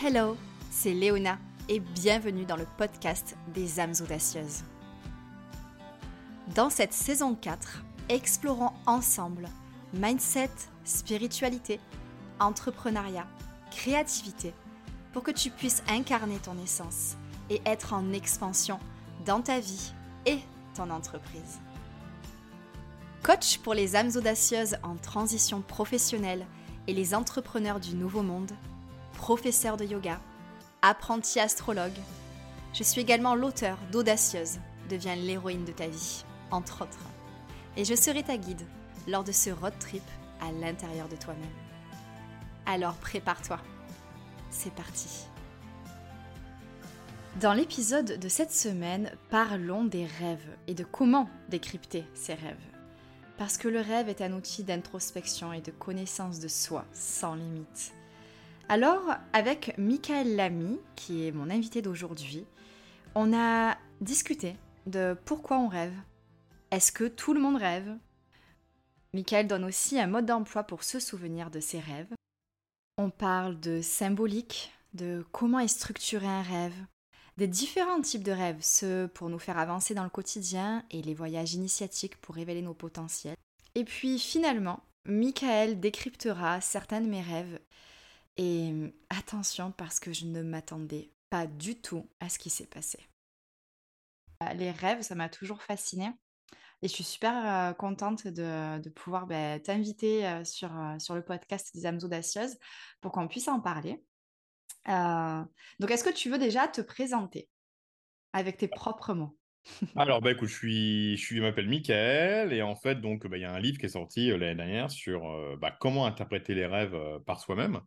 Hello, c'est Léona et bienvenue dans le podcast des âmes audacieuses. Dans cette saison 4, explorons ensemble mindset, spiritualité, entrepreneuriat, créativité pour que tu puisses incarner ton essence et être en expansion dans ta vie et ton entreprise. Coach pour les âmes audacieuses en transition professionnelle et les entrepreneurs du nouveau monde, professeur de yoga, apprenti astrologue. Je suis également l'auteur d'Audacieuse, deviens l'héroïne de ta vie, entre autres. Et je serai ta guide lors de ce road trip à l'intérieur de toi-même. Alors prépare-toi. C'est parti. Dans l'épisode de cette semaine, parlons des rêves et de comment décrypter ces rêves. Parce que le rêve est un outil d'introspection et de connaissance de soi sans limite. Alors, avec Michael Lamy, qui est mon invité d'aujourd'hui, on a discuté de pourquoi on rêve. Est-ce que tout le monde rêve? Michael donne aussi un mode d'emploi pour se souvenir de ses rêves. On parle de symbolique, de comment est structuré un rêve, des différents types de rêves, ceux pour nous faire avancer dans le quotidien et les voyages initiatiques pour révéler nos potentiels. Et puis finalement, Michael décryptera certains de mes rêves et attention parce que je ne m'attendais pas du tout à ce qui s'est passé. Euh, les rêves, ça m'a toujours fascinée. Et je suis super euh, contente de, pouvoir bah, t'inviter euh, sur, sur le podcast des âmes audacieuses pour qu'on puisse en parler. donc, est-ce que tu veux déjà te présenter avec tes propres mots? Alors, bah, écoute, je, suis, je, suis, m'appelle Michael et en fait, donc, bah, il y a un livre qui est sorti l'année dernière sur bah, comment interpréter les rêves par soi-même.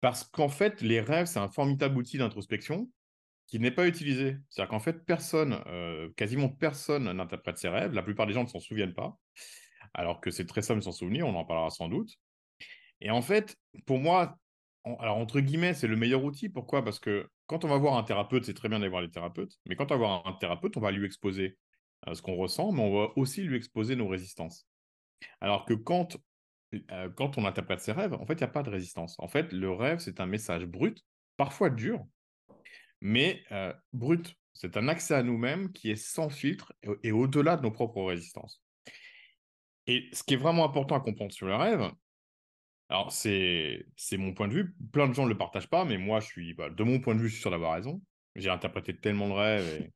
Parce qu'en fait, les rêves, c'est un formidable outil d'introspection qui n'est pas utilisé. C'est-à-dire qu'en fait, personne, euh, quasiment personne n'interprète ses rêves. La plupart des gens ne s'en souviennent pas, alors que c'est très simple de s'en souvenir, on en parlera sans doute. Et en fait, pour moi, alors entre guillemets, c'est le meilleur outil. Pourquoi? Parce que quand on va voir un thérapeute, c'est très bien d'aller voir les thérapeutes, mais quand on va voir un thérapeute, on va lui exposer euh, ce qu'on ressent, mais on va aussi lui exposer nos résistances. Alors que quand quand on interprète ses rêves, en fait, il n'y a pas de résistance. En fait, le rêve, c'est un message brut, parfois dur, mais brut. C'est un accès à nous-mêmes qui est sans filtre et, au-delà de nos propres résistances. Et ce qui est vraiment important à comprendre sur le rêve, alors c'est mon point de vue, plein de gens ne le partagent pas, mais moi, je suis, bah, de mon point de vue, je suis sûr d'avoir raison. J'ai interprété tellement de rêves.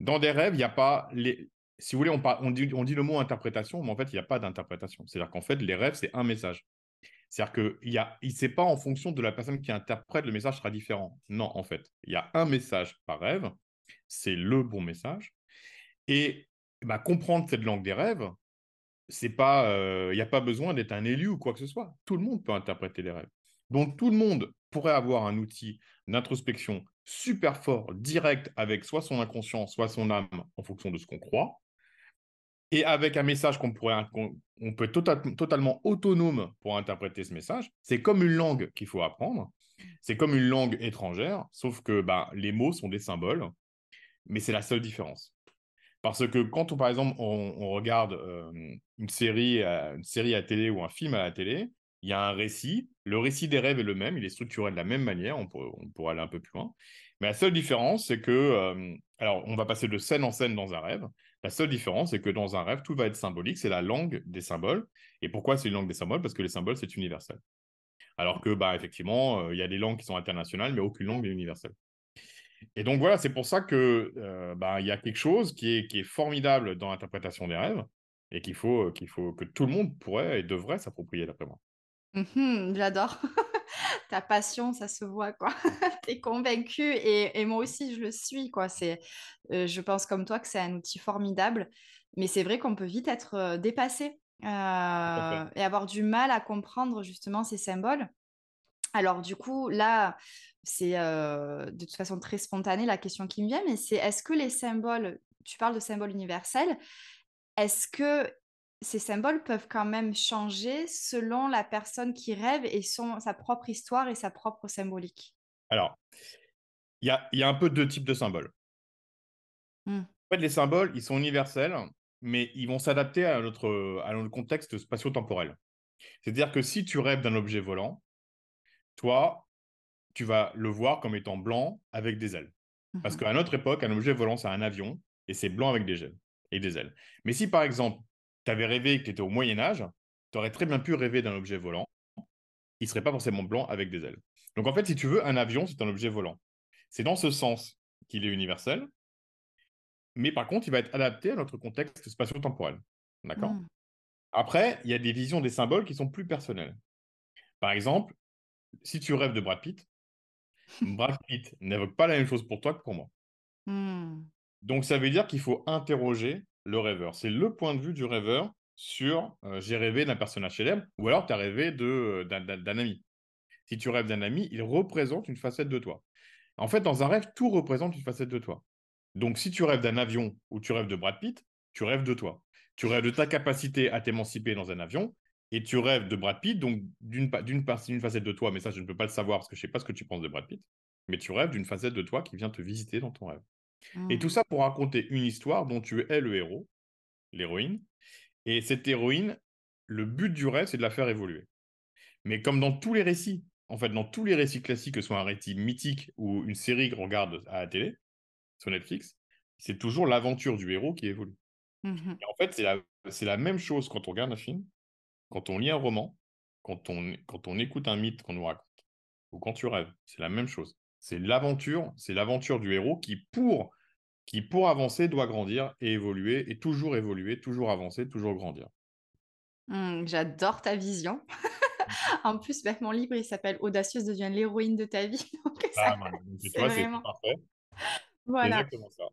Dans des rêves, il n'y a pas les, si vous voulez, on, dit, le mot interprétation, mais en fait, il n'y a pas d'interprétation. C'est-à-dire qu'en fait, les rêves, c'est un message. C'est-à-dire qu'il ne il sait pas en fonction de la personne qui interprète, le message sera différent. Non, en fait, il y a un message par rêve, c'est le bon message. Et bah, comprendre cette langue des rêves, euh, il n'y a pas besoin d'être un élu ou quoi que ce soit. Tout le monde peut interpréter les rêves. Donc tout le monde pourrait avoir un outil d'introspection super fort, direct, avec soit son inconscient, soit son âme, en fonction de ce qu'on croit et avec un message qu'on pourrait, on, peut être totalement autonome pour interpréter ce message. C'est comme une langue qu'il faut apprendre. C'est comme une langue étrangère, sauf que bah, les mots sont des symboles, mais c'est la seule différence. Parce que quand, on, par exemple, on, regarde euh, une, série, une série à télé ou un film à la télé, il y a un récit. Le récit des rêves est le même, il est structuré de la même manière, on, pourrait aller un peu plus loin. Mais la seule différence, c'est que, euh, alors, on va passer de scène en scène dans un rêve. La seule différence, c'est que dans un rêve, tout va être symbolique. C'est la langue des symboles. Et pourquoi c'est une langue des symboles? Parce que les symboles, c'est universel. Alors que, bah, effectivement, euh, il y a des langues qui sont internationales, mais aucune langue n'est universelle. Et donc voilà, c'est pour ça que euh, bah, il y a quelque chose qui est, formidable dans l'interprétation des rêves et qu'il faut, qu'il faut que tout le monde pourrait et devrait s'approprier d'après moi. Mmh j'adore. Ta passion, ça se voit, quoi. tu es convaincu et, et, moi aussi, je le suis, quoi. C'est, euh, je pense comme toi que c'est un outil formidable, mais c'est vrai qu'on peut vite être euh, dépassé euh, et avoir du mal à comprendre justement ces symboles. Alors du coup, là, c'est de toute façon très spontané la question qui me vient, mais c'est est-ce que les symboles, tu parles de symboles universels, est-ce que ces symboles peuvent quand même changer selon la personne qui rêve et son, sa propre histoire et sa propre symbolique. Alors, il y a, y a, un peu deux types de symboles. Mmh. En fait, les symboles, ils sont universels, mais ils vont s'adapter à notre, à notre contexte spatio-temporel. C'est-à-dire que si tu rêves d'un objet volant, toi, tu vas le voir comme étant blanc avec des ailes. Parce Mhm. qu'à notre époque, un objet volant, c'est un avion et c'est blanc avec des ailes. Et des ailes. Mais si par exemple, tu avais rêvé que tu étais au Moyen Âge, tu aurais très bien pu rêver d'un objet volant. Il ne serait pas forcément blanc avec des ailes. Donc en fait, si tu veux, un avion, c'est un objet volant. C'est dans ce sens qu'il est universel. Mais par contre, il va être adapté à notre contexte spatio-temporel. D'accord? Mm. Après, il y a des visions des symboles qui sont plus personnelles. Par exemple, si tu rêves de Brad Pitt, Brad Pitt n'évoque pas la même chose pour toi que pour moi. Mm. Donc, ça veut dire qu'il faut interroger le rêveur. C'est le point de vue du rêveur sur euh, j'ai rêvé d'un personnage célèbre ou alors tu as rêvé euh, d'un, ami. Si tu rêves d'un ami, il représente une facette de toi. En fait, dans un rêve, tout représente une facette de toi. Donc, si tu rêves d'un avion ou tu rêves de Brad Pitt, tu rêves de toi. Tu rêves de ta capacité à t'émanciper dans un avion et tu rêves de Brad Pitt, donc d'une facette de toi, mais ça, je ne peux pas le savoir parce que je ne sais pas ce que tu penses de Brad Pitt, mais tu rêves d'une facette de toi qui vient te visiter dans ton rêve. Et Mm. tout ça pour raconter une histoire dont tu es le héros, l'héroïne. Et cette héroïne, le but du rêve, c'est de la faire évoluer. Mais comme dans tous les récits, en fait, dans tous les récits classiques, que ce soit un récit mythique ou une série qu'on regarde à la télé, sur Netflix, c'est toujours l'aventure du héros qui évolue. Mhm. Et en fait, c'est la, même chose quand on regarde un film, quand on lit un roman, quand on, quand on écoute un mythe qu'on nous raconte, ou quand tu rêves. C'est la même chose. C'est l'aventure, c'est l'aventure du héros qui, pour, qui, pour avancer, doit grandir et évoluer, et toujours évoluer, toujours avancer, toujours grandir. Mm, J'adore ta vision. En plus, bah, mon livre, il s'appelle Audacieuse devient l'héroïne de ta vie. Donc, ça, Ah, c'est vraiment. parfait. Voilà. exactement ça.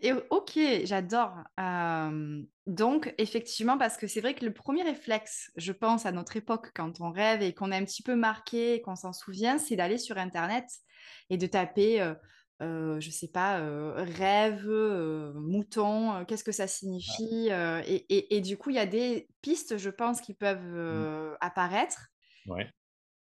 Et ok, j'adore. Euh, donc, effectivement, parce que c'est vrai que le premier réflexe, je pense, à notre époque, quand on rêve et qu'on est un petit peu marqué, et qu'on s'en souvient, c'est d'aller sur Internet et de taper, euh, euh, je sais pas, euh, rêve, euh, mouton, qu'est-ce que ça signifie euh, et, et- et du coup, il y a des pistes, je pense, qui peuvent Mm. euh, apparaître, Ouais.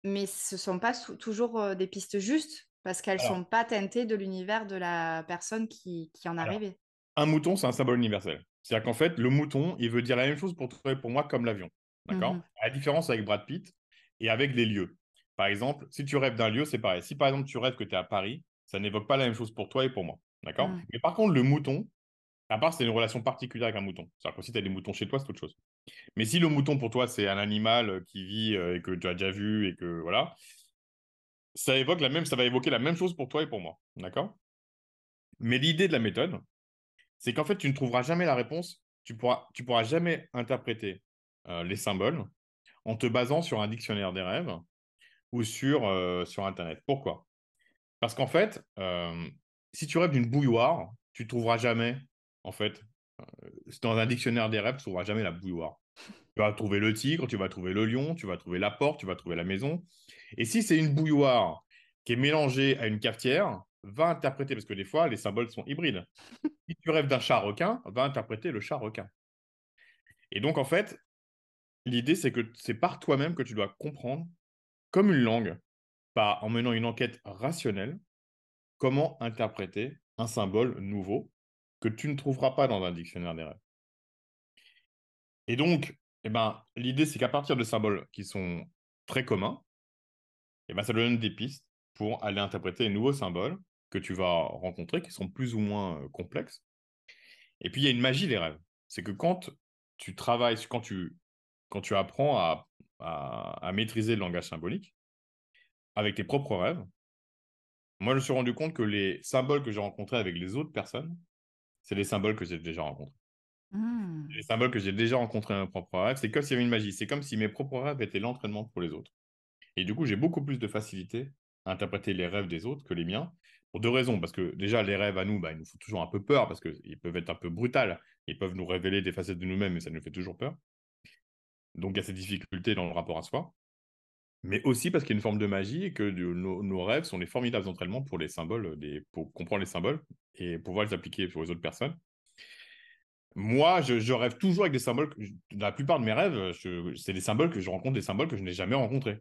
mais ce sont pas toujours des pistes justes parce qu'elles Alors, sont pas teintées de l'univers de la personne qui, qui en rêvé. un mouton, c'est un symbole universel. C'est-à-dire qu'en fait, le mouton, il veut dire la même chose pour toi et pour moi comme l'avion. D'accord? Mhm. La différence avec Brad Pitt et avec les lieux. Par exemple, si tu rêves d'un lieu, c'est pareil. Si par exemple tu rêves que tu es à Paris, ça n'évoque pas la même chose pour toi et pour moi. D'accord? Mm. Mais par contre, le mouton, à part c'est une relation particulière avec un mouton. C'est-à-dire que si tu as des moutons chez toi, c'est autre chose. Mais si le mouton pour toi, c'est un animal euh, qui vit euh, et que tu as déjà vu et que voilà, ça évoque la même, ça va évoquer la même chose pour toi et pour moi. D'accord? Mais l'idée de la méthode, c'est qu'en fait, tu ne trouveras jamais la réponse, tu pourras, tu pourras jamais interpréter euh, les symboles en te basant sur un dictionnaire des rêves ou sur, euh, sur Internet. Pourquoi? Parce qu'en fait, euh, si tu rêves d'une bouilloire, tu ne trouveras jamais, en fait, euh, dans un dictionnaire des rêves, tu ne trouveras jamais la bouilloire. Tu vas trouver le tigre, tu vas trouver le lion, tu vas trouver la porte, tu vas trouver la maison. Et si c'est une bouilloire qui est mélangée à une cafetière, va interpréter, parce que des fois, les symboles sont hybrides. Si tu rêves d'un chat requin, va interpréter le chat requin. Et donc, en fait, l'idée, c'est que c'est par toi-même que tu dois comprendre, comme une langue, en menant une enquête rationnelle, comment interpréter un symbole nouveau que tu ne trouveras pas dans un dictionnaire des rêves. Et donc, eh ben, l'idée, c'est qu'à partir de symboles qui sont très communs, eh ben, ça donne des pistes pour aller interpréter les nouveaux symboles que tu vas rencontrer, qui sont plus ou moins euh, complexes. Et puis, il y a une magie des rêves. C'est que quand tu travailles, quand tu, quand tu apprends à, à, à maîtriser le langage symbolique, avec tes propres rêves, moi, je me suis rendu compte que les symboles que j'ai rencontrés avec les autres personnes, c'est les symboles que j'ai déjà rencontrés. Mm. Les symboles que j'ai déjà rencontrés dans mes propres rêves, c'est comme s'il y avait une magie. C'est comme si mes propres rêves étaient l'entraînement pour les autres. Et du coup, j'ai beaucoup plus de facilité à interpréter les rêves des autres que les miens, pour deux raisons. Parce que déjà, les rêves à nous, bah, ils nous font toujours un peu peur, parce qu'ils peuvent être un peu brutals. Ils peuvent nous révéler des facettes de nous-mêmes, et ça nous fait toujours peur. Donc, il y a cette difficulté dans le rapport à soi. Mais aussi parce qu'il y a une forme de magie et que nos, nos rêves sont des formidables entraînements pour les symboles, des, pour comprendre les symboles et pouvoir les appliquer sur les autres personnes. Moi, je, je rêve toujours avec des symboles. que je- la plupart de mes rêves, c'est des symboles que je rencontre, des symboles que je n'ai jamais rencontrés.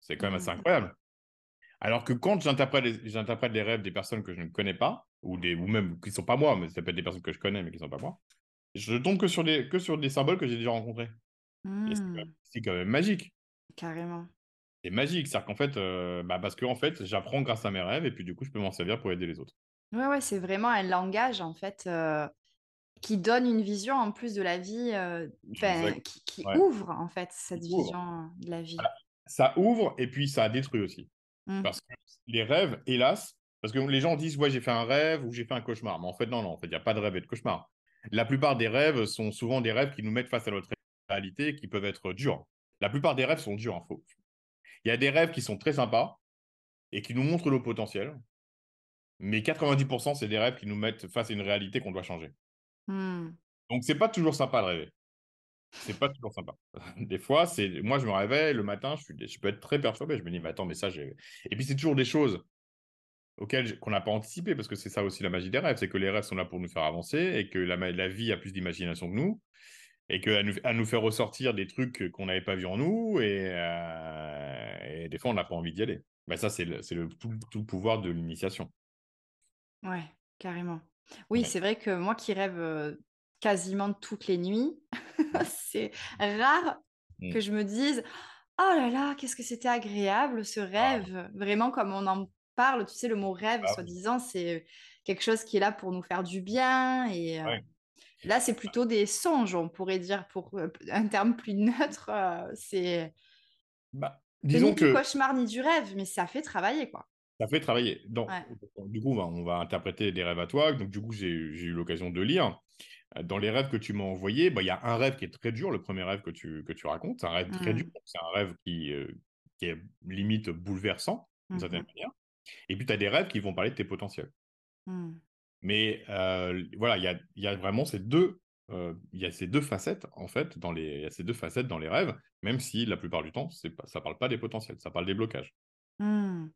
C'est quand même assez Mm. incroyable. Alors que quand j'interprète les, rêves des personnes que je ne connais pas, ou, des, ou même qui ne sont pas moi, mais ça peut être des personnes que je connais mais qui ne sont pas moi, je tombe que sur des, que sur des symboles que j'ai déjà rencontrés. Et c'est quand même- magique. Carrément. c'est magique. C'est-à-dire qu'en fait, euh, bah, parce que en fait, j'apprends grâce à mes rêves et puis du coup, je peux m'en servir pour aider les autres. Ouais, ouais, c'est vraiment un langage en fait euh, qui donne une vision en plus de la vie, euh, Exact. qui, qui Ouais. ouvre en fait cette Qui ouvre. vision de la vie. Voilà. Ça ouvre et puis ça détruit aussi. Mm. Parce que les rêves, hélas, parce que les gens disent, ouais, j'ai fait un rêve ou j'ai fait un cauchemar. Mais en fait, non, non, en fait, il n'y a pas de rêve et de cauchemar. La plupart des rêves sont souvent des rêves qui nous mettent face à notre réalité et qui peuvent être durs. La plupart des rêves sont durs. hein, Il y a des rêves qui sont très sympas et qui nous montrent nos potentiels. Mais 90%, c'est des rêves qui nous mettent face à une réalité qu'on doit changer. Mm. Donc, c'est pas toujours sympa de rêver. C'est pas toujours sympa. Des fois, c'est moi, je me réveille le matin, je, suis... je peux être très perturbé. Je me dis, mais attends, mais ça, j'ai. Et puis, c'est toujours des choses auxquelles qu'on n'a pas anticipé, parce que c'est ça aussi la magie des rêves, c'est que les rêves sont là pour nous faire avancer et que la, ma- la vie a plus d'imagination que nous et qu'elle nous, nous fait ressortir des trucs qu'on n'avait pas vus en nous et, euh, et des fois, on n'a pas envie d'y aller. Ben, ça, c'est le, tout, tout le pouvoir de l'initiation. Ouais, carrément. Oui, Ouais. c'est vrai que moi qui rêve quasiment toutes les nuits, c'est rare Mm. que je me dise Oh là là, qu'est-ce que c'était agréable ce rêve. Vraiment, comme on en parle, tu sais, le mot rêve, Ah soi-disant, c'est quelque chose qui est là pour nous faire du bien. Et euh. Là, c'est plutôt des songes, on pourrait dire, pour euh, un terme plus neutre. euh, c'est Bah, disons ni du cauchemar ni du rêve, mais ça fait travailler, quoi. Ça fait travailler. Donc, Ouais. Du coup, bah, on va interpréter des rêves à toi. Donc, du coup, j'ai eu l'occasion de lire. Euh, Dans les rêves que tu m'as envoyés, bah, il y a un rêve qui est très dur, le premier rêve que tu, que tu racontes. C'est un rêve très Mm. dur. C'est un rêve qui, euh, qui est limite bouleversant, d'une certaine Mhm. manière. Et puis, tu as des rêves qui vont parler de tes potentiels. Mm. Mais voilà, il y a, y a vraiment ces deux, il y a ces deux facettes, en fait, dans les, il y a ces deux facettes dans les rêves, même si la plupart du temps, c'est pas, ça parle pas des potentiels, ça parle des blocages. Mm.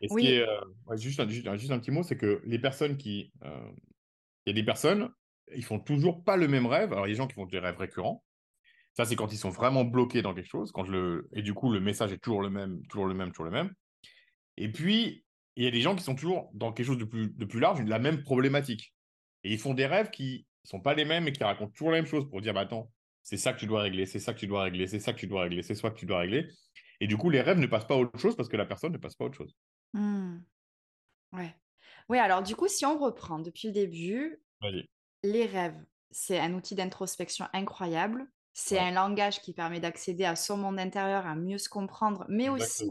Et ce Oui. qui est, euh, ouais, juste, un, juste, juste un petit mot, c'est que les personnes qui. Il y a des personnes, ils font toujours pas le même rêve. Alors, il y a des gens qui font des rêves récurrents. Ça, c'est quand ils sont vraiment bloqués dans quelque chose. Quand je le... Et du coup, le message est toujours le même, toujours le même, toujours le même. Et puis, il y a des gens qui sont toujours dans quelque chose de plus, de plus large, la même problématique. Et ils font des rêves qui sont pas les mêmes et qui racontent toujours la même chose pour dire, bah, attends, c'est ça que tu dois régler, c'est ça que tu dois régler, c'est ça que tu dois régler, c'est ça que tu dois régler. Et du coup, les rêves ne passent pas à autre chose parce que la personne ne passe pas à autre chose. Hmm. Ouais. Oui, alors du coup, si on reprend depuis le début, les rêves, c'est un outil d'introspection incroyable. C'est Ouais. un langage qui permet d'accéder à son monde intérieur, à mieux se comprendre, mais aussi.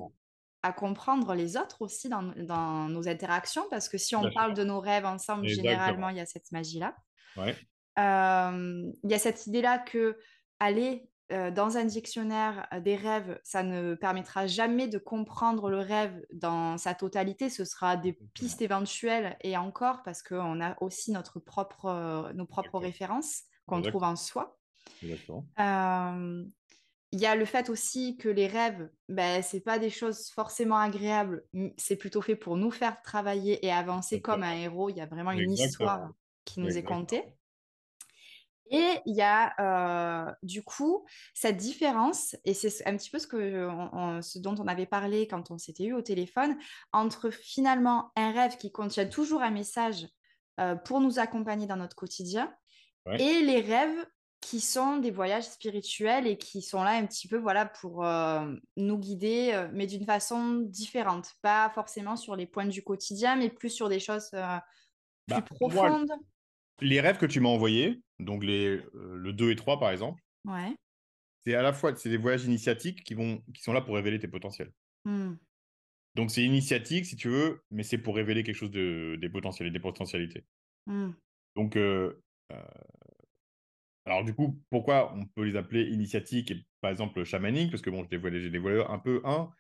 À comprendre les autres aussi dans, dans nos interactions, parce que si on parle de nos rêves ensemble, Exactement. généralement, il y a cette magie-là. Ouais. Euh, Il y a cette idée-là que aller euh, dans un dictionnaire des rêves, ça ne permettra jamais de comprendre le rêve dans sa totalité. Ce sera des pistes éventuelles et encore parce qu'on a aussi notre propre, euh, nos propres références qu'on trouve en soi. Euh, Il y a le fait aussi que les rêves, ben, c'est pas des choses forcément agréables, c'est plutôt fait pour nous faire travailler et avancer comme un héros. Il y a vraiment une histoire qui nous est contée. Et il y a euh, du coup cette différence, et c'est un petit peu ce, que on- on- ce dont on avait parlé quand on s'était eu au téléphone, entre finalement un rêve qui contient toujours un message euh, pour nous accompagner dans notre quotidien, Ouais. et les rêves qui sont des voyages spirituels et qui sont là un petit peu voilà, pour euh, nous guider, euh, mais d'une façon différente. Pas forcément sur les points du quotidien, mais plus sur des choses euh, plus Bah, moi, profondes. les rêves que tu m'as envoyés, donc les, le 2 et 3 par exemple, Ouais. c'est à la fois c'est des voyages initiatiques qui, vont, qui sont là pour révéler tes potentiels. Hmm. Donc c'est initiatique si tu veux, mais c'est pour révéler quelque chose de, des potentiels, des potentialités. Hmm. Donc, alors du coup, pourquoi on peut les appeler initiatiques et par exemple chamaniques? Parce que bon, je j'ai dévoilé un peu un,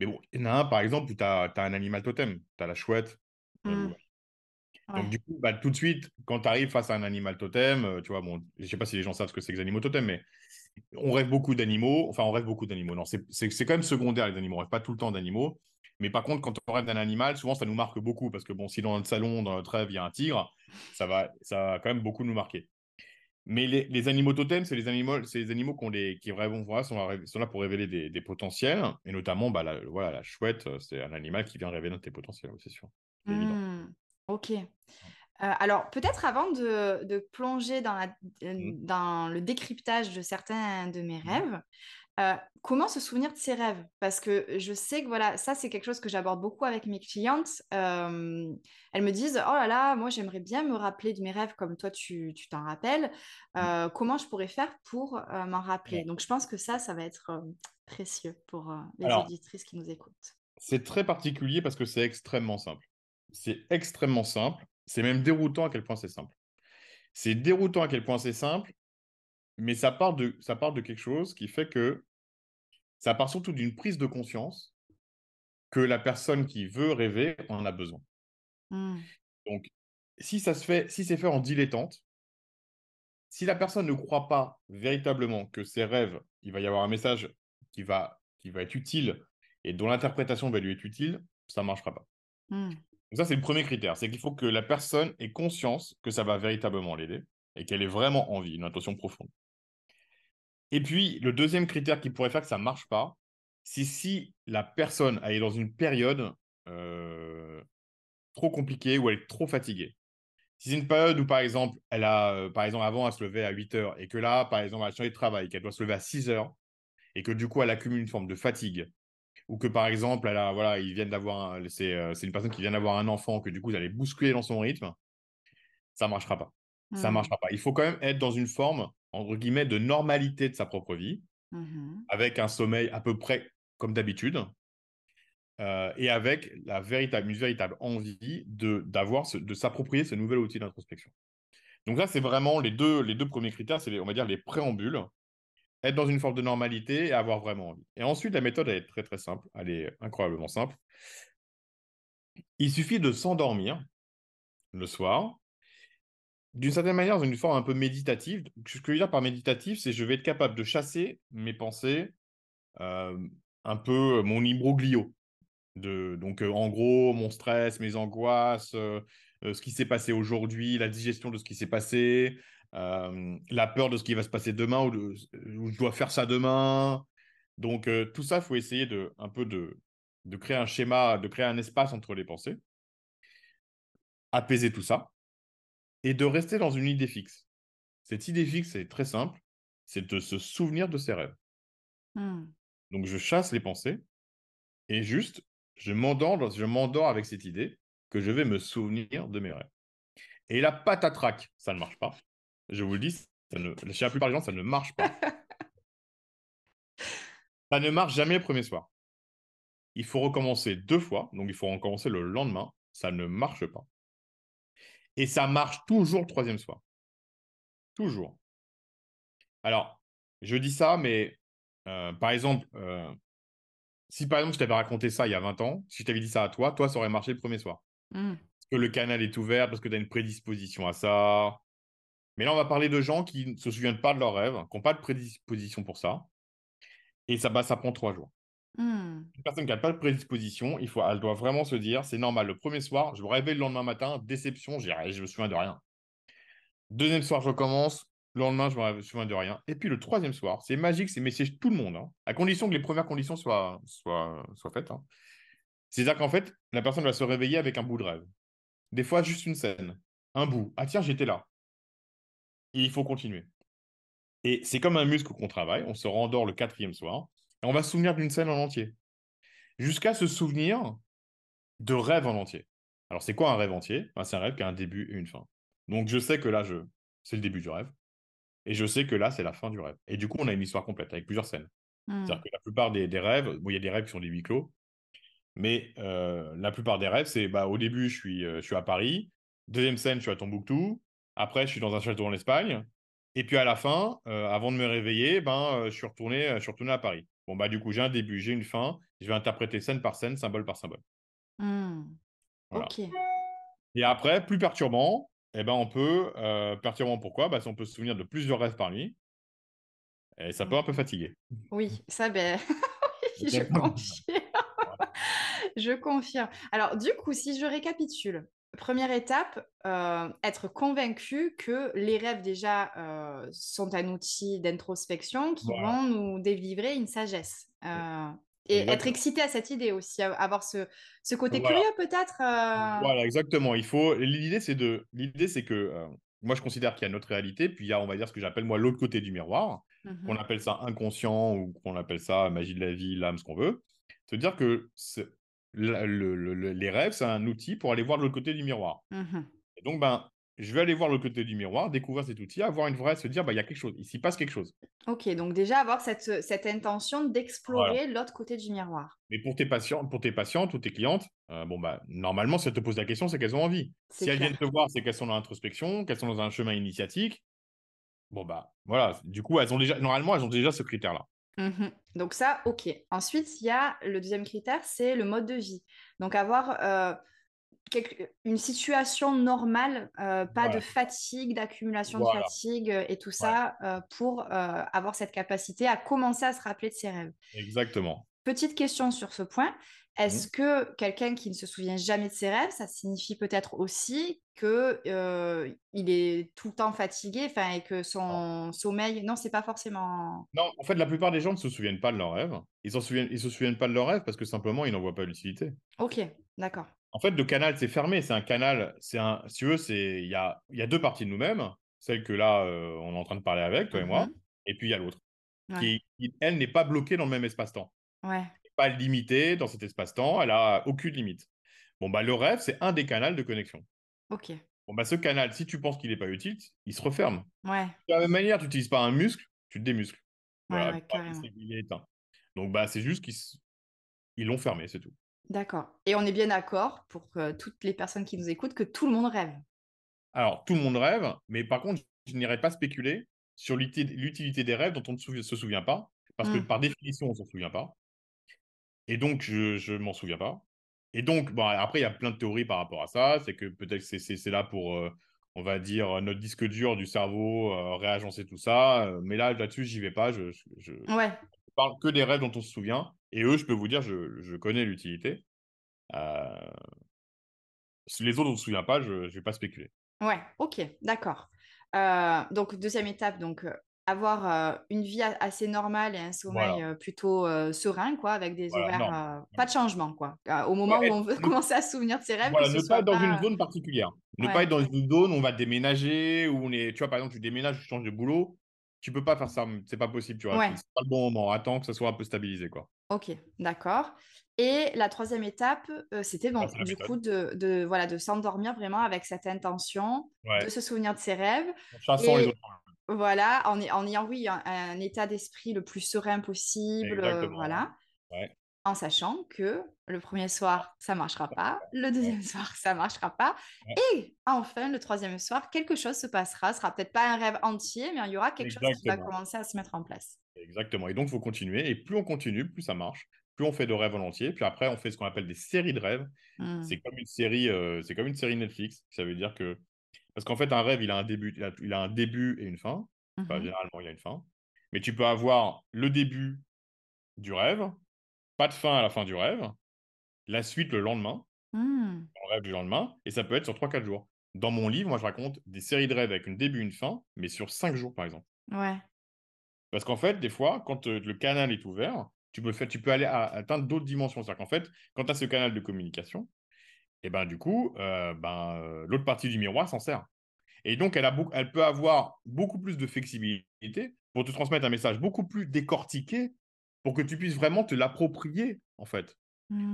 mais bon, il y en a un par exemple où tu as, un animal totem, tu as la chouette. euh, ou- Donc du coup, bah, tout de suite, quand tu arrives face à un animal totem, euh, tu vois, bon, je sais pas si les gens savent ce que c'est que les animaux totems, mais on rêve beaucoup d'animaux. Enfin, on rêve beaucoup d'animaux. Non, c'est quand même secondaire les animaux. On rêve pas tout le temps d'animaux. Mais par contre, quand on rêve d'un animal, souvent ça nous marque beaucoup parce que bon, si dans notre salon, dans notre rêve, il y a un tigre, ça va, ça va quand même beaucoup nous marquer. Mais les, les animaux totems, c'est les animaux, c'est les animaux qui vraiment voilà, sont, là, sont là pour révéler des, des potentiels. Et notamment, bah, la, voilà, la chouette, euh, c'est un animal qui vient révéler tes potentiels, c'est sûr. Hmm. Ok. Euh, alors, peut-être avant de, de plonger dans, la- euh, Mm. dans le décryptage de certains de mes Mm. rêves, Euh, comment se souvenir de ses rêves? Parce que je sais que voilà, ça c'est quelque chose que j'aborde beaucoup avec mes clientes. Euh, elles me disent Oh là là, moi j'aimerais bien me rappeler de mes rêves comme toi tu t'en rappelles. Euh, comment je pourrais faire pour m'en rappeler? Donc je pense que ça, ça va être précieux pour les auditrices qui nous écoutent. C'est très particulier parce que c'est extrêmement simple. C'est extrêmement simple. C'est même déroutant à quel point c'est simple. C'est déroutant à quel point c'est simple mais ça part, de, ça part de quelque chose qui fait que ça part surtout d'une prise de conscience que la personne qui veut rêver en a besoin. Mmh. Donc, si ça se fait, si c'est fait en dilettante, si la personne ne croit pas véritablement que ses rêves, il va y avoir un message qui va, qui va être utile et dont l'interprétation va lui être utile, ça ne marchera pas. Mmh. Donc ça, c'est le premier critère, c'est qu'il faut que la personne ait conscience que ça va véritablement l'aider et qu'elle ait vraiment envie, une intention profonde. Et puis, le deuxième critère qui pourrait faire que ça ne marche pas, c'est si la personne est dans une période euh, trop compliquée ou elle est trop fatiguée. Si c'est une période où, par exemple, elle a, euh, par exemple, avant, elle se levait à 8 heures et que là, par exemple, elle a changé de travail, qu'elle doit se lever à 6 heures et que du coup, elle accumule une forme de fatigue ou que, par exemple, elle a, voilà, ils viennent d'avoir, euh, c'est, une personne qui vient d'avoir un enfant, que du coup, vous allez bousculer dans son rythme, ça ne marchera pas. Ça ne mmh. marchera pas. Il faut quand même être dans une forme entre guillemets, de normalité de sa propre vie, mmh avec un sommeil à peu près comme d'habitude, euh, et avec la véritable, une véritable envie de, d'avoir de s'approprier ce nouvel outil d'introspection. Donc ça, c'est vraiment les deux, les deux premiers critères, c'est on va dire les préambules, être dans une forme de normalité et avoir vraiment envie. Et ensuite, la méthode, elle est très très simple, elle est incroyablement simple. Il suffit de s'endormir le soir d'une certaine manière, dans une forme un peu méditative. Ce que je veux dire par méditatif, c'est je vais être capable de chasser mes pensées, un peu mon imbroglio. De, donc, en gros, mon stress, mes angoisses, ce qui s'est passé aujourd'hui, la digestion de ce qui s'est passé, la peur de ce qui va se passer demain ou, de, je dois faire ça demain. Donc, tout ça, il faut essayer de, un peu de, de créer un schéma, de créer un espace entre les pensées, apaiser tout ça et de rester dans une idée fixe. Cette idée fixe, est très simple, c'est de se souvenir de ses rêves. Mmh. Donc je chasse les pensées et juste, je m'endors, je m'endors avec cette idée que je vais me souvenir de mes rêves. Et la patatrac, ça ne marche pas. Je vous le dis, ça ne, chez la plupart des gens, ça ne marche pas. ça ne marche jamais le premier soir. Il faut recommencer deux fois, donc il faut recommencer le lendemain. Ça ne marche pas. Et ça marche toujours le troisième soir. Toujours. Alors, je dis ça, mais euh, par exemple, euh, si par exemple je t'avais raconté ça il y a 20 ans, si je t'avais dit ça à toi, toi, ça aurait marché le premier soir. Mmh. Parce que le canal est ouvert, parce que tu as une prédisposition à ça. Mais là, on va parler de gens qui ne se souviennent pas de leurs rêves, qui n'ont pas de prédisposition pour ça. Et ça, bah, ça prend trois jours. Mmh. Une personne qui n'a pas de prédisposition, il faut, elle doit vraiment se dire c'est normal, le premier soir, je me réveille le lendemain matin, déception, je me souviens de rien. Deuxième soir, je recommence, le lendemain, je me souviens de rien. Et puis le troisième soir, c'est magique, c'est message tout le monde, hein, à condition que les premières conditions soient, soient, soient faites. Hein. C'est-à-dire qu'en fait, la personne va se réveiller avec un bout de rêve. Des fois, juste une scène, un bout. Ah tiens, j'étais là. Il faut continuer. Et c'est comme un muscle qu'on travaille, on se rendort le quatrième soir on va se souvenir d'une scène en entier. Jusqu'à se souvenir de rêves en entier. Alors, c'est quoi un rêve entier? Ben, C'est un rêve qui a un début et une fin. Donc, je sais que là, je... c'est le début du rêve. Et je sais que là, c'est la fin du rêve. Et du coup, on a une histoire complète avec plusieurs scènes. C'est-à-dire mmh. que la plupart des, rêves, bon, il y a des rêves qui sont des huis clos, mais euh, la plupart des rêves, c'est bah, au début, je suis, euh, je suis à Paris. Deuxième scène, je suis à Tombouctou. Après, je suis dans un château en Espagne. Et puis à la fin, euh, avant de me réveiller, ben, je, suis retourné, je suis retourné à Paris. Bon, bah, du coup, j'ai un début, j'ai une fin. Je vais interpréter scène par scène, symbole par symbole. Mmh. Ok. Et après, plus perturbant, eh ben, on peut. Euh, perturbant pourquoi? Bah, On peut se souvenir de plusieurs rêves par nuit. Et ça peut un peu fatiguer. Oui, ça, ben. je confirme. je confirme. Alors, du coup, si je récapitule, Première étape, euh, être convaincu que les rêves déjà euh, sont un outil d'introspection qui vont nous délivrer une sagesse. Euh, et être excité à cette idée aussi, avoir ce, ce côté curieux peut-être. Voilà, exactement. Il faut. L'idée, c'est de. L'idée, c'est que moi, je considère qu'il y a notre réalité, puis il y a, on va dire, ce que j'appelle moi l'autre côté du miroir. qu'on Mhm. appelle ça inconscient ou qu'on appelle ça magie de la vie, l'âme, ce qu'on veut. Se dire que c'est- le- le- le- les rêves, c'est un outil pour aller voir de l'autre côté du miroir. Et donc, ben, je vais aller voir le côté du miroir, découvrir cet outil, avoir une vraie, se dire, bah, il y a quelque chose, il s'y passe quelque chose. Ok, donc déjà avoir cette, cette intention d'explorer l'autre côté du miroir. Mais pour tes patients, pour tes patientes ou tes clientes, euh, bon, bah, normalement, si elles te posent la question, c'est qu'elles ont envie. Si elles viennent te voir, c'est qu'elles sont dans l'introspection, qu'elles sont dans un chemin initiatique. Bon, bah, voilà. Du coup, elles ont déjà, normalement, elles ont déjà ce critère-là. Mhm. Donc ça, ok. Ensuite, il y a le deuxième critère, c'est le mode de vie. Donc avoir euh, quelque- une situation normale, euh, pas Voilà. de fatigue, d'accumulation de fatigue euh, et tout ça euh, pour avoir cette capacité à commencer à se rappeler de ses rêves. Exactement. Petite question sur ce point. Est-ce que quelqu'un qui ne se souvient jamais de ses rêves, ça signifie peut-être aussi que euh, il est tout le temps fatigué, enfin, et que son sommeil, non, c'est pas forcément. Non, en fait, la plupart des gens ne se souviennent pas de leurs rêves. Ils souviennent, ils se souviennent pas de leurs rêves parce que simplement, ils n'en voient pas l'utilité. Ok, d'accord. En fait, le canal, c'est fermé. C'est un canal. C'est un. Si tu veux, c'est il y a, il y a deux parties de nous-mêmes. Celle que là, euh, on est en train de parler avec toi et moi. Mhm. Et puis il y a l'autre, Ouais. qui, elle, n'est pas bloquée dans le même espace-temps. Ouais. Pas limitée dans cet espace-temps. Elle a aucune limite. Bon bah le rêve, c'est un des canaux de connexion. Ok. Bon bah ce canal, si tu penses qu'il n'est pas utile, il se referme. Ouais. De la même manière, tu n'utilises pas un muscle, tu te démuscles. Voilà, ouais, pas- carrément. c'est- il est éteint. Donc bah c'est juste qu'ils ils l'ont fermé, c'est tout. D'accord. Et on est bien d'accord pour toutes les personnes qui nous écoutent que tout le monde rêve. Alors, tout le monde rêve, mais par contre, je n'irai pas spéculer sur l'uti- l'utilité des rêves dont on ne se souvient pas, parce que Mm. par définition, on ne s'en souvient pas. Et donc, je ne m'en souviens pas. Et donc, bon, après, il y a plein de théories par rapport à ça. C'est que peut-être que c'est- là pour, euh, on va dire, notre disque dur du cerveau, euh, réagencer tout ça. Euh, Mais là, là-dessus, j'y vais pas. Je, je, je Ouais. parle que des rêves dont on se souvient. Et eux, je peux vous dire, je, je connais l'utilité. Les autres, on ne se souvient pas, je ne vais pas spéculer. Ouais, ok, d'accord. Donc, deuxième étape, donc, avoir euh, une vie a- assez normale et un sommeil Voilà. euh, plutôt euh, serein, quoi, avec des Voilà, horaires, euh, pas de changement, quoi. Au moment Ouais, où on veut commencer à se souvenir de ses rêves, Voilà, ne pas être dans pas... une zone particulière. Ne Ouais. pas être dans une zone où on va déménager, où on est, tu vois, par exemple, tu déménages, tu changes de boulot, tu peux pas faire ça, c'est pas possible, tu vois. Ouais. C'est pas le bon moment. Attends que ça soit un peu stabilisé, quoi. Ok, d'accord. Et la troisième étape, euh, c'était donc du méthode. coup de, de, voilà, de s'endormir vraiment avec cette intention Ouais. de se souvenir de ses rêves. En chassant les Et- autres. Voilà, en, ay- en ayant, oui, un, un état d'esprit le plus serein possible, euh, voilà. Ouais. En sachant que le premier soir, ça marchera pas, le deuxième soir, ça marchera pas, Ouais. et enfin, le troisième soir, quelque chose se passera. Ce sera peut-être pas un rêve entier, mais il y aura quelque chose qui va commencer à se mettre en place. Exactement. Et donc, il faut continuer. Et plus on continue, plus ça marche. Plus on fait de rêves volontiers. Puis après, on fait ce qu'on appelle des séries de rêves. Hmm. C'est comme une série, euh, c'est comme une série Netflix. Ça veut dire que parce qu'en fait, un rêve, il a un début, il a, il a un début et une fin. Enfin, Mhm. généralement, il y a une fin. Mais tu peux avoir le début du rêve, pas de fin à la fin du rêve, la suite le lendemain, Hmm. le rêve du lendemain, et ça peut être sur 3-4 jours. Dans mon livre, moi, je raconte des séries de rêves avec un début et une fin, mais sur 5 jours, par exemple. Ouais. Parce qu'en fait, des fois, quand euh, le canal est ouvert, tu peux, faire, tu peux aller à- atteindre d'autres dimensions. C'est-à-dire qu'en fait, quand tu as ce canal de communication, et ben du coup, euh, ben, euh, l'autre partie du miroir s'en sert. Et donc, elle, a beaucoup, elle peut avoir beaucoup plus de flexibilité pour te transmettre un message beaucoup plus décortiqué pour que tu puisses vraiment te l'approprier, en fait.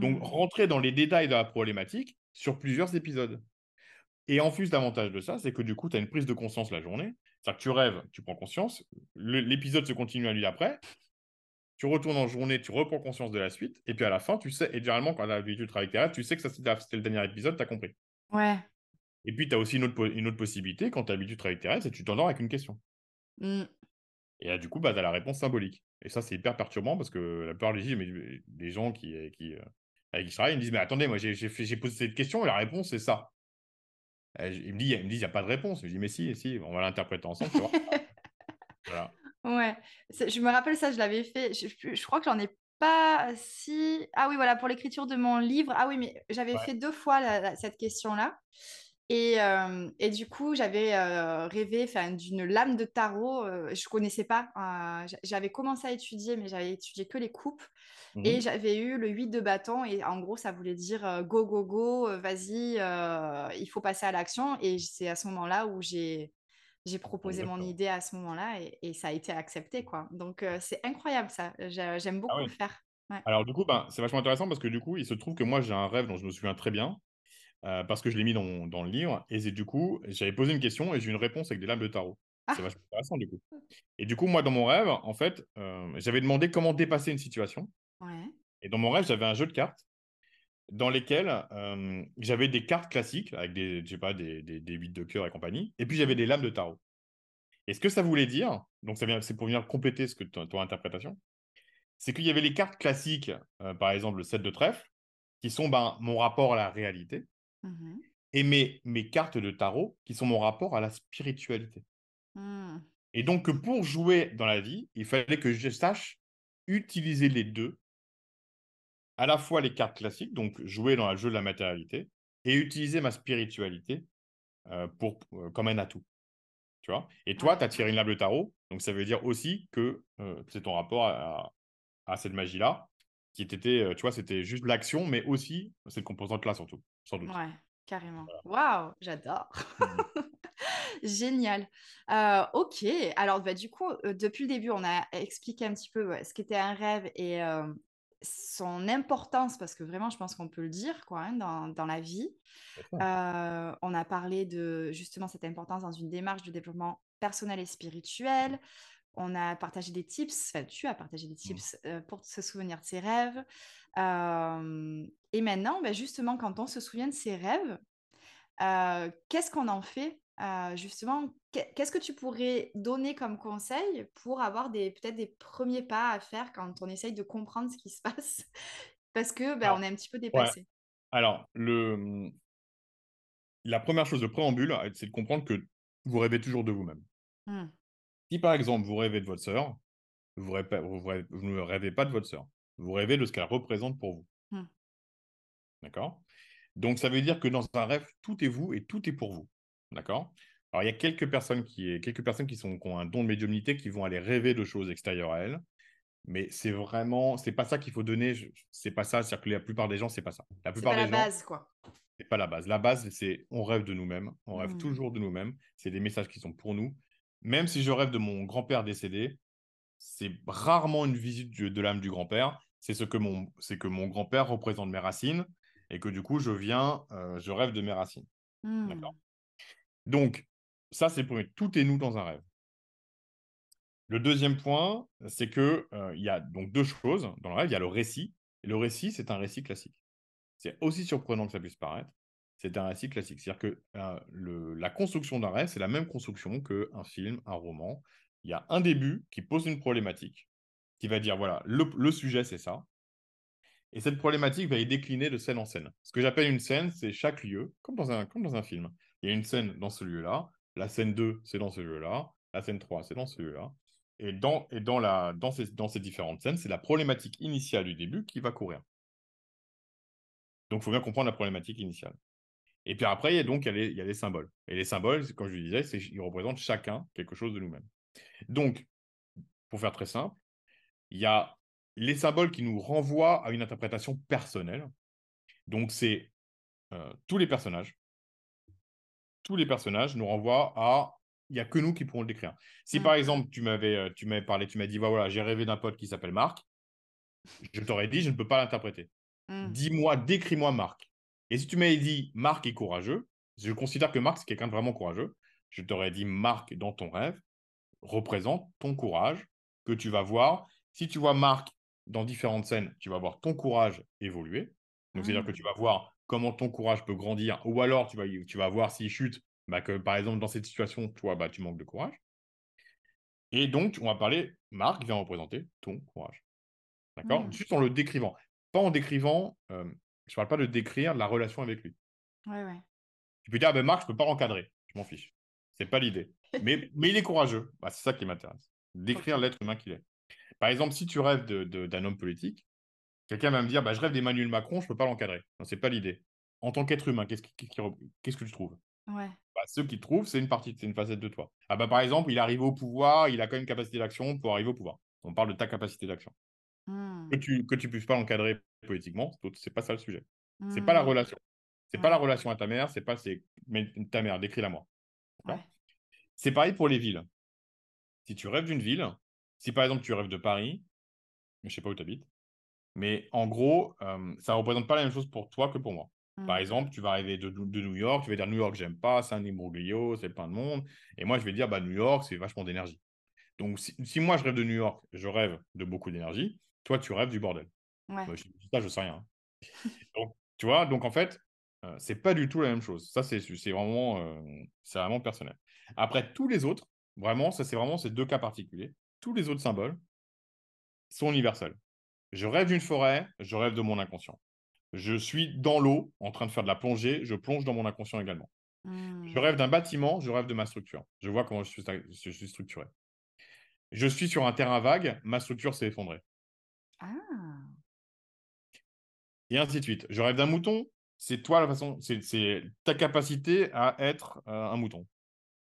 Donc, Hmm. rentrer dans les détails de la problématique sur plusieurs épisodes. Et en plus, l'avantage de ça, c'est que du coup, tu as une prise de conscience la journée. C'est-à-dire que tu rêves, tu prends conscience, l'épisode se continue à lui après, tu retournes en journée, tu reprends conscience de la suite, et puis à la fin, tu sais, et généralement, quand tu as l'habitude de travailler avec tu sais que ça c'était le dernier épisode, tu as compris. Ouais. Et puis, tu as aussi une autre, po- une autre possibilité, quand tu as l'habitude de travailler avec tes rêves, c'est que tu t'endors avec une question. Hmm. Et là, du coup, bah, tu as la réponse symbolique. Et ça, c'est hyper perturbant parce que la plupart des, gens qui, qui, euh, avec qui je travaille, ils me disent Mais attendez, moi, j'ai posé cette question et la réponse, c'est ça. Et Ils me disent Il n'y a pas de réponse. Je dis Mais si, si, on va l'interpréter ensemble. tu vois. voilà. Ouais, je me rappelle ça, je l'avais fait. Je, je- crois que j'en ai pas si. Ah oui, voilà, pour l'écriture de mon livre. Ah oui, mais j'avais Ouais. fait deux fois la- la- cette question-là. Et, euh, et du coup, j'avais euh, rêvé d'une lame de tarot. euh, je connaissais pas. euh, j'a- j'avais commencé à étudier, mais j'avais étudié que les coupes. Et Mhm. j'avais eu le 8 de bâton. Et en gros, ça voulait dire euh, go, go, go, vas-y, il faut passer à l'action. Et c'est à ce moment-là où j'ai j'ai proposé mon idée à ce moment-là et, ça a été accepté, quoi. Donc, c'est incroyable ça. J'aime Ah beaucoup oui. le faire. Ouais. Alors du coup, ben, c'est vachement intéressant parce que du coup, il se trouve que moi, j'ai un rêve dont je me souviens très bien parce que je l'ai mis dans, dans, le livre. Et du coup, j'avais posé une question et j'ai eu une réponse avec des lames de tarot. C'est Ah! vachement intéressant du coup. Et du coup, moi, dans mon rêve, en fait, j'avais demandé comment dépasser une situation. Ouais. Et dans mon rêve, j'avais un jeu de cartes dans lesquels j'avais des cartes classiques avec des, je sais pas, des, des, des 8 de cœur et compagnie. Et puis, j'avais des lames de tarot. Et ce que ça voulait dire, donc c'est pour venir compléter ce que ton, interprétation, c'est qu'il y avait les cartes classiques, par exemple le 7 de trèfle, qui sont ben, mon rapport à la réalité, mmh et mes, mes cartes de tarot, qui sont mon rapport à la spiritualité. Mmh. Et donc, pour jouer dans la vie, il fallait que je sache utiliser les deux, à la fois les cartes classiques, donc jouer dans le jeu de la matérialité, et utiliser ma spiritualité pour, comme un atout. Tu vois? Et toi, tu as tiré une lame de tarot, donc ça veut dire aussi que c'est ton rapport à, à cette magie-là, qui était, tu vois, c'était juste l'action, mais aussi cette composante-là, surtout, sans doute. Ouais, carrément. Waouh, j'adore. Mmh. Génial. Euh, ok, alors bah, du coup, euh, depuis le début, on a expliqué un petit peu ce qu'était un rêve et euh, son importance, parce que vraiment, je pense qu'on peut le dire quoi, hein, dans, dans, la vie. on a parlé de justement cette importance dans une démarche de développement personnel et spirituel. On a partagé des tips, enfin tu as partagé des Mmh. tips pour se souvenir de ses rêves. et maintenant, bah, justement, quand on se souvient de ses rêves, qu'est-ce qu'on en fait justement, qu'est-ce que tu pourrais donner comme conseil pour avoir des peut-être des premiers pas à faire quand on essaye de comprendre ce qui se passe? Parce que ben, on est un petit peu ouais. dépassé. Alors, le, mmh, la première chose de préambule, c'est de comprendre que vous rêvez toujours de vous-même. Mmh. Si par exemple vous rêvez de votre sœur, vous, vous, ne rêvez pas de votre sœur. Vous rêvez de ce qu'elle représente pour vous. Mmh. D'accord? Donc ça veut dire que dans un rêve, tout est vous et tout est pour vous. D'accord Alors il y a quelques personnes qui, quelques personnes qui, sont, qui ont un don de médiumnité qui vont aller rêver de choses extérieures à elles. Mais c'est vraiment, c'est pas ça qu'il faut donner. C'est pas ça. C'est-à-dire que la plupart des gens, c'est pas ça. La plupart pas des la base, quoi. C'est pas la base. La base, c'est on rêve de nous-mêmes. On rêve Mmh. toujours de nous-mêmes. C'est des messages qui sont pour nous. Même si je rêve de mon grand-père décédé, c'est rarement une visite de l'âme du grand-père. C'est ce que mon, c'est que mon grand-père représente mes racines et que du coup, je viens, euh, je rêve de mes racines. Mmh. D'accord. Donc, ça, c'est pour tout est nous dans un rêve. Le deuxième point, c'est que euh, il y a donc deux choses dans le rêve. Il y a le récit. Et le récit, c'est un récit classique. C'est aussi surprenant que ça puisse paraître. C'est un récit classique. C'est-à-dire que euh, la construction d'un rêve, c'est la même construction qu'un film, un roman. Il y a un début qui pose une problématique, qui va dire, voilà, le, sujet, c'est ça. Et cette problématique va être déclinée de scène en scène. Ce que j'appelle une scène, c'est chaque lieu, comme dans un film. Il y a une scène dans ce lieu-là, la scène 2, c'est dans ce lieu-là, la scène 3, c'est dans ce lieu-là. Et, dans, et dans, la, dans, ces, dans ces différentes scènes, c'est la problématique initiale du début qui va courir. Donc, il faut bien comprendre la problématique initiale. Et puis après, il y a donc il y a, les, il y a les symboles. Et les symboles, comme je le disais, ils représentent chacun quelque chose de nous-mêmes. Donc, pour faire très simple, il y a les symboles qui nous renvoient à une interprétation personnelle. Donc, c'est euh, tous les personnages. Tous les personnages nous renvoient à. Il n'y a que nous qui pourrons le décrire. Si Mmh. par exemple, tu m'avais, euh, tu m'avais parlé, tu m'as dit, voilà, j'ai rêvé d'un pote qui s'appelle Marc, je t'aurais dit, je ne peux pas l'interpréter. Mmh. Dis-moi, décris-moi Marc. Et si tu m'avais dit Marc est courageux, je considère que Marc, c'est quelqu'un de vraiment courageux. Je t'aurais dit Marc dans ton rêve représente ton courage que tu vas voir. Si tu vois Marc dans différentes scènes, tu vas voir ton courage évoluer. Donc, c'est-à-dire que Mmh. tu vas voir comment ton courage peut grandir, ou alors tu vas, tu vas voir s'il chute, bah, que par exemple, dans cette situation, toi, bah, tu manques de courage. Et donc, on va parler, Marc vient représenter ton courage. D'accord? Mmh. Juste en le décrivant. Pas en décrivant, euh, je ne parle pas de décrire la relation avec lui. Ouais, ouais. Tu peux dire, ah ben Marc, je ne peux pas l'encadrer. Je m'en fiche. C'est pas l'idée. Mais, mais il est courageux. Bah, c'est ça qui m'intéresse. Décrire l'être humain qu'il est. Par exemple, si tu rêves d'un homme politique, quelqu'un va me dire, bah, je rêve d'Emmanuel Macron, je ne peux pas l'encadrer. Non, c'est pas l'idée. En tant qu'être humain, qu'est-ce, que tu trouves? Ouais. bah, Ceux qui trouvent, c'est une partie, c'est une facette de toi. Ah bah, par exemple, il arrive au pouvoir, il a quand même une capacité d'action pour arriver au pouvoir. On parle de ta capacité d'action. Mmh. Que tu que tu puisses pas l'encadrer politiquement, c'est- pas ça le sujet. C'est pas la Mmh. relation. C'est pas la relation à ta mère, c'est pas c'est mais ta mère, décris-la moi. Ouais. C'est pareil pour les villes. Si tu rêves d'une ville, si par exemple tu rêves de Paris, je ne sais pas où tu habites, mais en gros, euh, ça ne représente pas la même chose pour toi que pour moi. Par Mmh. exemple, tu vas arriver de, de New York, tu vas dire New York, j'aime pas, c'est un imbroglio, c'est plein de monde. Et moi, je vais dire, bah, New York, c'est vachement d'énergie. Donc, si, si moi, je rêve de New York, je rêve de beaucoup d'énergie, toi, tu rêves du bordel. Ouais. Moi, je ça, je sais rien. donc, tu vois, donc en fait, euh, c'est pas du tout la même chose. Ça, c'est vraiment, euh, c'est vraiment personnel. Après, tous les autres, vraiment, ça, c'est vraiment ces deux cas particuliers. Tous les autres symboles sont universels. Je rêve d'une forêt, je rêve de mon inconscient. Je suis dans l'eau, en train de faire de la plongée, je plonge dans mon inconscient également. Je Mmh. rêve d'un bâtiment, je rêve de ma structure. Je vois comment je suis, je suis structuré. Je suis sur un terrain vague, ma structure s'est effondrée. Ah! Et ainsi de suite. Je rêve d'un mouton, c'est toi la façon, c'est ta capacité à être euh, un mouton.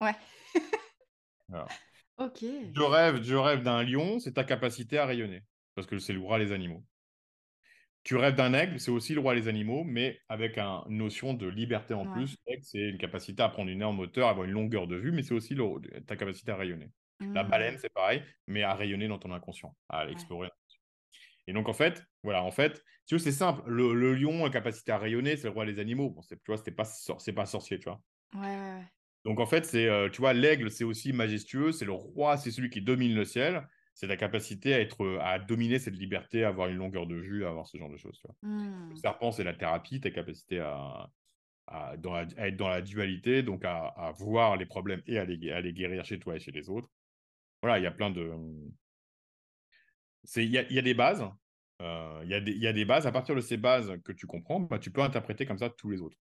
Ouais. OK. Je rêve, je rêve d'un lion, c'est ta capacité à rayonner, parce que c'est le roi des animaux. Tu rêves d'un aigle, c'est aussi le roi des animaux, mais avec un- une notion de liberté en Ouais. plus. C'est une capacité à prendre une aire moteur, avoir une longueur de vue, mais c'est aussi le- ta capacité à rayonner. La Mmh. baleine, c'est pareil, mais à rayonner dans ton inconscient, à explorer. Et donc, en fait, voilà, en fait, tu vois, c'est simple. Le, le lion, la capacité à rayonner, c'est le roi des animaux. Bon, tu vois, c'était pas, sor- c'est pas sorcier, tu vois. Ouais, ouais, ouais. Donc, en fait, c'est, euh, tu vois, l'aigle, c'est aussi majestueux, c'est le roi, c'est celui qui domine le ciel. C'est la capacité à être, euh, à dominer cette liberté, à avoir une longueur de vue, à avoir ce genre de choses, tu vois. Mmh. Le serpent, c'est la thérapie, ta capacité à, à, dans la- à être dans la dualité, donc à, à voir les problèmes et à les, à les guérir chez toi et chez les autres. Voilà, il y a plein de. Il y y a des bases. euh, il, y a des, il y a des bases. À partir de ces bases que tu comprends, bah, tu peux interpréter comme ça tous les autres.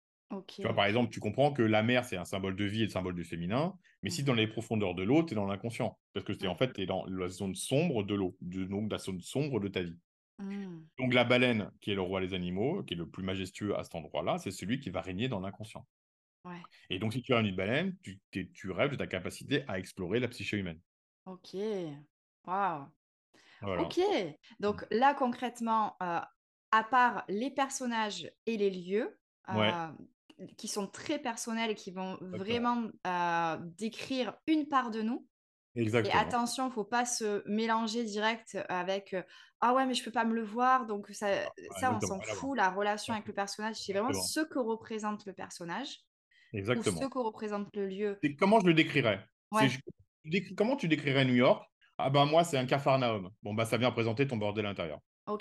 Tu vois, par exemple, tu comprends que la mer, c'est un symbole de vie et le symbole du féminin. Mais si Mhm. dans les profondeurs de l'eau, tu es dans l'inconscient. Parce que es, en fait, tu es dans la zone sombre de l'eau, de- donc la zone sombre de ta vie. Mmh. Donc la baleine, qui est le roi des animaux, qui est le plus majestueux à cet endroit-là, c'est celui qui va régner dans l'inconscient. Ouais. Et donc, si tu as une baleine, tu, rêves de ta capacité à explorer la psyché humaine. OK. Waouh! Voilà. OK. Donc là, concrètement, euh, à part les personnages et les lieux, Ouais. Qui sont très personnels et qui vont vraiment euh, décrire une part de nous. Et Exactement. attention, faut pas se mélanger direct avec euh, ah ouais mais je peux pas me le voir donc ça, ça on s'en fout la relation avec le personnage c'est vraiment ce que représente le personnage ou Exactement. ce que représente le lieu. Et comment je le décrirais? Ouais. je- Comment tu décrirais New York? Ah ben moi, c'est un Capharnaüm. Bon, bah ça vient représenter ton bordel intérieur. Ok.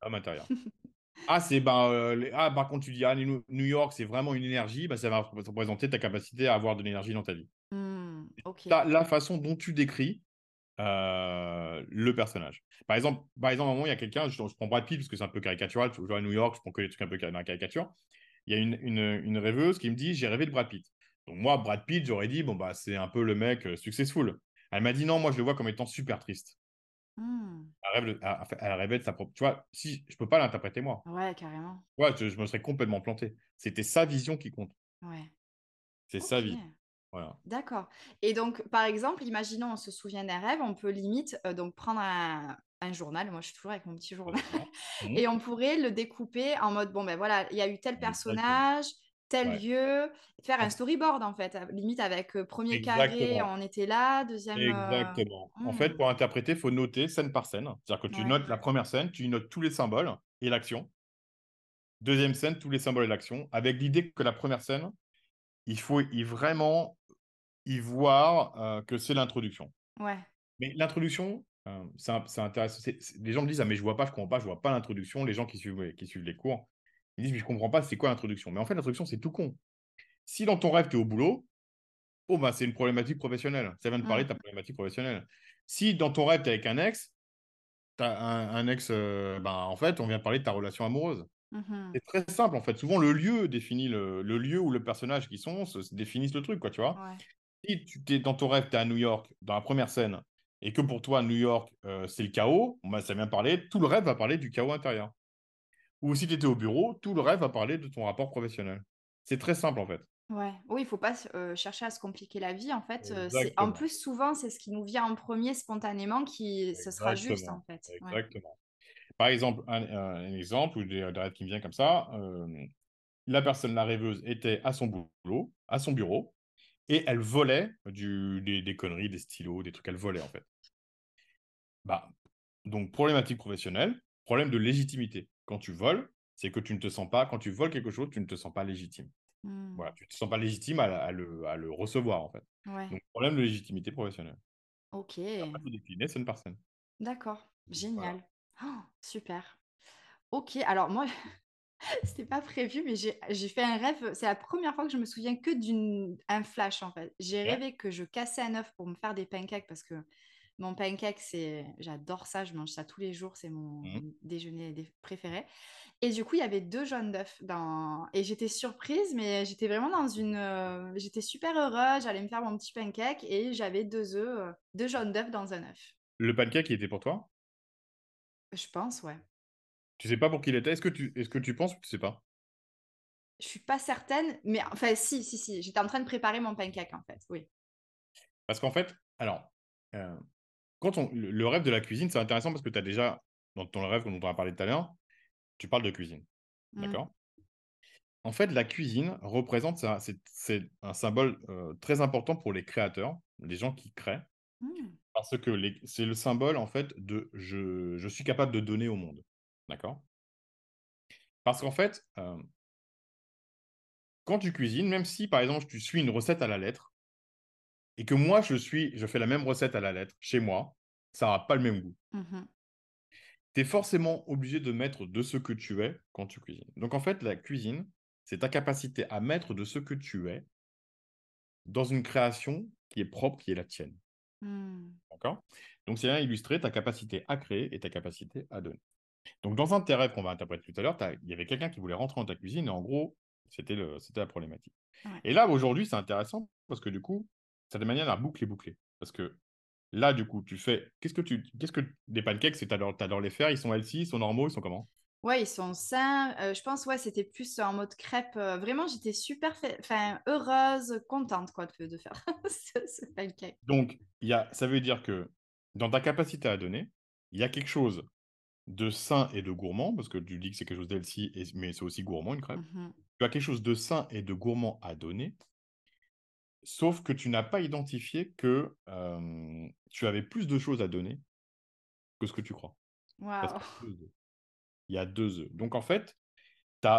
Ton intérieur. ah, c'est ben, euh, les- ah, par contre, tu dis, ah, New York, c'est vraiment une énergie, bah, ça va représenter ta capacité à avoir de l'énergie dans ta vie. Ta- la façon dont tu décris euh, le personnage. Par exemple, par exemple, à un moment, il y a quelqu'un, je, je prends Brad Pitt parce que c'est un peu caricatural, tu vois, à New York, je prends que des trucs un peu dans la caricature. Il y a une, une, une rêveuse qui me dit J'ai rêvé de Brad Pitt. Donc, moi, Brad Pitt, j'aurais dit Bon, bah, c'est un peu le mec euh, successful. Elle m'a dit Non, moi, je le vois comme étant super triste. Elle, rêve de- elle- elle rêvait de sa propre. Tu vois, si, je peux pas l'interpréter moi. Ouais, carrément. Tu vois, je, je me serais complètement planté. C'était sa vision qui compte. Ouais. C'est sa vie. Voilà. D'accord. Et donc, par exemple, imaginons on se souvient d'un rêve, on peut limite euh, donc prendre un, un journal. Moi, je suis toujours avec mon petit journal. Et on pourrait le découper en mode bon ben voilà, il y a eu tel personnage, tel Ouais. lieu, faire un storyboard en fait, limite avec euh, premier carré, on était là, deuxième. euh, Exactement. En hmm. fait, pour interpréter, il faut noter scène par scène. C'est-à-dire que tu Ouais. notes la première scène, tu notes tous les symboles et l'action. Deuxième scène, tous les symboles et l'action, avec l'idée que la première scène, il faut y vraiment y voir euh, que c'est l'introduction. Ouais. Mais l'introduction, c'est intéressant. Les gens me disent Ah, mais je vois pas, je comprends pas, je vois pas l'introduction. Les gens qui suivent, qui suivent les cours, ils disent Mais je comprends pas, c'est quoi l'introduction? Mais en fait, l'introduction, c'est tout con. Si dans ton rêve, tu es au boulot, oh, bah, c'est une problématique professionnelle. Ça vient de parler de ta problématique professionnelle. Si dans ton rêve, tu es avec un ex, tu as un, un ex, euh, ben, en fait, on vient de parler de ta relation amoureuse. Mhm. C'est très simple, en fait. Souvent, le lieu définit le, le lieu où le personnage qui sont se, se définissent le truc, quoi, tu vois. Ouais. Si tu es dans ton rêve, tu es à New York, dans la première scène, et que pour toi, New York, euh, c'est le chaos, bah, ça vient parler, tout le rêve va parler du chaos intérieur. Ou si tu étais au bureau, tout le rêve va parler de ton rapport professionnel. C'est très simple, en fait. Ouais. Oui, il faut pas euh, chercher à se compliquer la vie en fait. en plus souvent c'est ce qui nous vient en premier spontanément qui ce sera juste en Exactement. fait. Ouais. Exactement. Par exemple, un, exemple ou des, des rêves qui me vient comme ça, euh, la personne, la rêveuse, était à son boulot, à son bureau, et elle volait du, des, des conneries, des stylos, des trucs, elle volait en fait. Bah, donc problématique professionnelle, problème de légitimité. Quand tu voles, c'est que tu ne te sens pas, quand tu voles quelque chose, tu ne te sens pas légitime. Mmh. Voilà, tu ne te sens pas légitime à, à le, à le recevoir en fait. Ouais. Donc problème de légitimité professionnelle. Ok. Après, c'est une personne. D'accord. Génial. Oh, super. Ok. Alors moi, c'était pas prévu, mais j'ai j'ai fait un rêve. C'est la première fois que je me souviens que d'un flash en fait. J'ai Ouais. rêvé que je cassais un œuf pour me faire des pancakes parce que mon pancake, c'est, j'adore ça, je mange ça tous les jours, c'est mon Mmh. déjeuner dé- préféré. Et du coup, il y avait deux jaunes d'œufs dans... Et j'étais surprise, mais j'étais vraiment dans une... euh, J'étais super heureuse, j'allais me faire mon petit pancake et j'avais deux œufs, euh, deux jaunes d'œufs dans un œuf. Le pancake, il était pour toi? Je pense, ouais. Tu sais pas pour qui il était? Est-ce que tu, est-ce que tu penses ou tu sais pas? Je suis pas certaine, mais enfin, si, si, si. J'étais en train de préparer mon pancake, en fait, oui. Parce qu'en fait, alors, euh, quand on, le, rêve de la cuisine, c'est intéressant parce que tu as déjà, dans ton rêve dont on a parlé tout à l'heure, tu parles de cuisine. Mm. D'accord? En fait, la cuisine représente, ça, c'est, un symbole euh, très important pour les créateurs, les gens qui créent, Mm. parce que c'est le symbole, en fait, de je, je suis capable de donner au monde. D'accord? Parce qu'en fait, euh, quand tu cuisines, même si, par exemple, tu suis une recette à la lettre, et que moi, je suis, je fais la même recette à la lettre chez moi, ça n'a pas le même goût. Mhm. tu es forcément obligé de mettre de ce que tu es quand tu cuisines. Donc en fait, la cuisine, c'est ta capacité à mettre de ce que tu es dans une création qui est propre, qui est la tienne. Mm. D'accord? Donc c'est bien illustrer ta capacité à créer et ta capacité à donner. Donc dans un de tes rêves qu'on va interpréter tout à l'heure, il y avait quelqu'un qui voulait rentrer dans ta cuisine et en gros, c'était la problématique. Ouais. Et là, aujourd'hui, c'est intéressant parce que du coup, de manière la boucle est bouclée. Parce que là, du coup, tu fais. Qu'est-ce que tu. Qu'est-ce que. Des pancakes, c'est t'adores t'adores les faire, ils sont healthy, ils sont normaux, ils sont comment? Ouais, ils sont sains. Euh, je pense, ouais, c'était plus en mode crêpe. Euh, vraiment, j'étais super enfin, heureuse, contente quoi, de, de faire ce, ce pancake. Donc, il y a, ça veut dire que dans ta capacité à donner, il y a quelque chose de sain et de gourmand, parce que tu dis que c'est quelque chose d'healthy, mais c'est aussi gourmand, une crêpe. Mhm. Tu as quelque chose de sain et de gourmand à donner, sauf que tu n'as pas identifié que euh, tu avais plus de choses à donner que ce que tu crois. Œufs. Il y a deux œufs. Donc, en fait,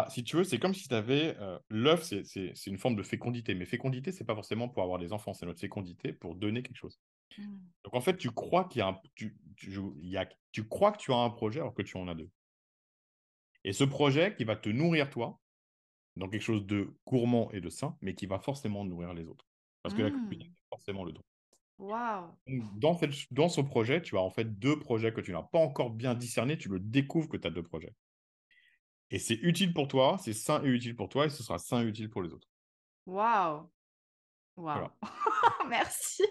si tu veux, c'est comme si tu avais. L'œuf, c'est une forme de fécondité. Mais fécondité, c'est pas forcément pour avoir des enfants, c'est notre fécondité pour donner quelque chose. Mm. Donc, en fait, tu crois qu'il y a un. Tu, tu, y a, tu crois que tu as un projet alors que tu en as deux. Et ce projet qui va te nourrir toi, dans quelque chose de gourmand et de sain, mais qui va forcément nourrir les autres. Parce que la Mm. c'est forcément le don. Waouh. Donc, Dans, cette- dans ce projet, tu as en fait deux projets que tu n'as pas encore bien discernés. Tu le découvres que tu as deux projets. Et c'est utile pour toi, c'est sain et utile pour toi, et ce sera sain et utile pour les autres. Waouh. Waouh. Voilà. Merci.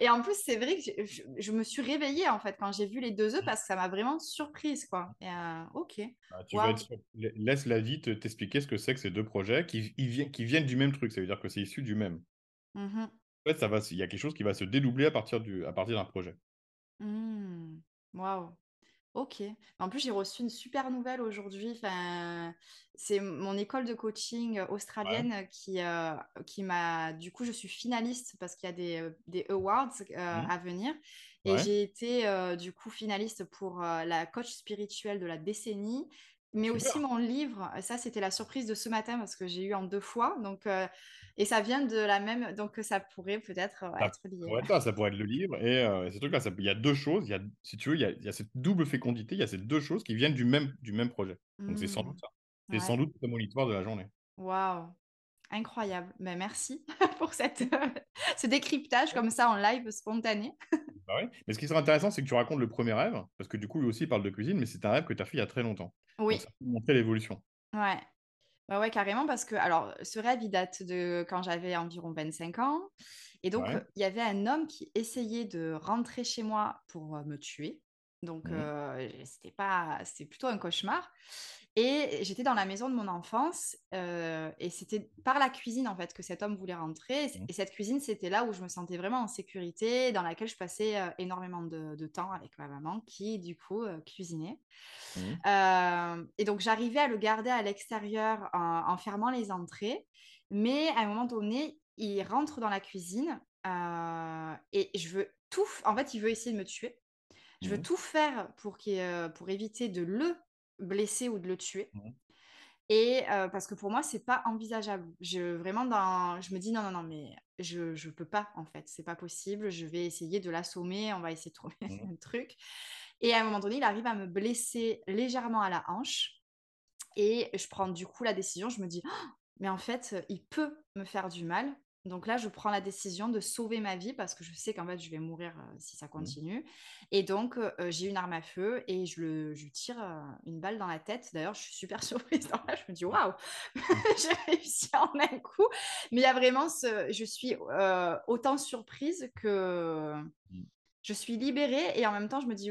Et en plus, c'est vrai que je, je me suis réveillée en fait quand j'ai vu les deux œufs parce que ça m'a vraiment surprise quoi. Et, euh, ok. Bah, tu vas être Laisse la vie te- t'expliquer ce que c'est que ces deux projets qui, ils qui viennent du même truc. Ça veut dire que c'est issu du même. Mhm. En fait, ça va, se- il y a quelque chose qui va se dédoubler à partir du, à partir d'un projet. Mm. Waouh. Ok. En plus, j'ai reçu une super nouvelle aujourd'hui. Enfin, c'est mon école de coaching australienne qui, euh, qui m'a. Du coup, je suis finaliste parce qu'il y a des, euh, des awards euh, Mhm. à venir. Et Ouais. j'ai été euh, du coup finaliste pour euh, la coach spirituelle de la décennie. Mais Super. aussi mon livre, ça c'était la surprise de ce matin parce que j'ai eu en deux fois. Donc, euh, et ça vient de la même, donc ça pourrait peut-être euh, Ça être lié. pourrait être ça, ça pourrait être le livre. Et euh, ces trucs-là, il y a deux choses. Il y a, si tu veux, il y a, il y a cette double fécondité, il y a ces deux choses qui viennent du même, du même projet. Donc c'est sans Mm. doute ça. C'est Ouais. sans doute le monitoire de la journée. Waouh, incroyable. Ben, merci pour cette, ce décryptage comme ça en live spontané. Bah ouais. Mais ce qui serait intéressant, c'est que tu racontes le premier rêve, parce que du coup, lui aussi il parle de cuisine, mais c'est un rêve que tu as fait il y a très longtemps. Oui, Donc ça peut montrer l'évolution. ouais. Ouais, ouais, carrément, parce que alors, ce rêve, il date de quand j'avais environ 25 ans. Et donc, Ouais. il y avait un homme qui essayait de rentrer chez moi pour me tuer. Donc, Mhm. euh, c'était pas, c'était plutôt un cauchemar. Et j'étais dans la maison de mon enfance euh, et c'était par la cuisine en fait que cet homme voulait rentrer. Et Mhm. Et cette cuisine, c'était là où je me sentais vraiment en sécurité, dans laquelle je passais euh, énormément de, de temps avec ma maman qui, du coup, cuisinait. Euh, et donc, j'arrivais à le garder à l'extérieur en, en fermant les entrées. Mais à un moment donné, il rentre dans la cuisine euh, et je veux tout. En fait, il veut essayer de me tuer. Je veux Mmh. tout faire pour, éviter de le blesser ou de le tuer. Mmh. Et euh, parce que pour moi, c'est pas envisageable. Je, vraiment, dans, je me dis non, non, non, mais je, je peux pas, en fait. C'est pas possible. Je vais essayer de l'assommer. On va essayer de trouver Mmh. un truc. Et à un moment donné, il arrive à me blesser légèrement à la hanche. Et je prends du coup la décision. Je me dis, Oh, mais en fait, il peut me faire du mal. Donc là, je prends la décision de sauver ma vie parce que je sais qu'en fait, je vais mourir euh, si ça Mmh. continue. Et donc, euh, j'ai une arme à feu et je, le, je lui tire euh, une balle dans la tête. D'ailleurs, je suis super surprise. là, je me dis, waouh, j'ai réussi en un coup. Mais il y a vraiment ce. Je suis euh, autant surprise que Mmh. je suis libérée et en même temps, je me dis,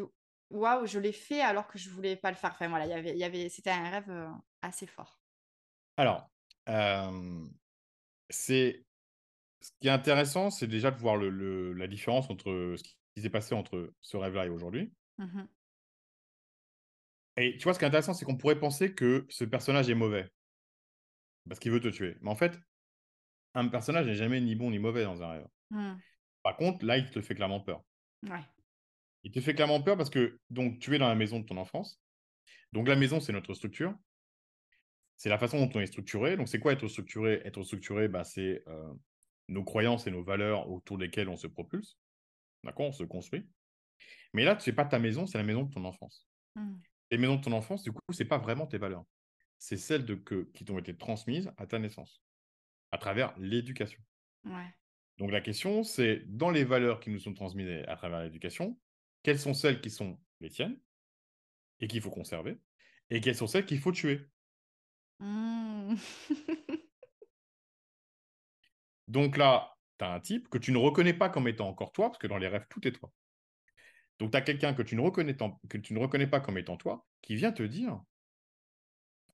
waouh, je l'ai fait alors que je voulais pas le faire. Enfin voilà, il y avait, y avait, c'était un rêve euh, assez fort. Alors, euh, c'est ce qui est intéressant, c'est déjà de voir le, le- la différence entre ce qui s'est passé entre ce rêve-là et aujourd'hui. Mhm. Et tu vois, ce qui est intéressant, c'est qu'on pourrait penser que ce personnage est mauvais parce qu'il veut te tuer. Mais en fait, un personnage n'est jamais ni bon ni mauvais dans un rêve. Mm. Par contre, là, il te fait clairement peur. Ouais. Il te fait clairement peur parce que donc tu es dans la maison de ton enfance. Donc la maison, c'est notre structure. C'est la façon dont on est structuré. Donc c'est quoi être structuré? Être structuré, bah, c'est euh, nos croyances et nos valeurs autour desquelles on se propulse. D'accord On se construit. Mais là, ce n'est pas ta maison, c'est la maison de ton enfance. Mm. Les maisons de ton enfance, du coup, ce n'est pas vraiment tes valeurs. C'est celles de que, qui t'ont été transmises à ta naissance, à travers l'éducation. Ouais. Donc la question, c'est dans les valeurs qui nous sont transmises à travers l'éducation, quelles sont celles qui sont les tiennes et qu'il faut conserver, et quelles sont celles qu'il faut tuer? Mm. Donc là, tu as un type que tu ne reconnais pas comme étant encore toi, parce que dans les rêves, tout est toi. Donc tu as quelqu'un que, tu ne reconnais pas comme étant toi, qui vient te dire,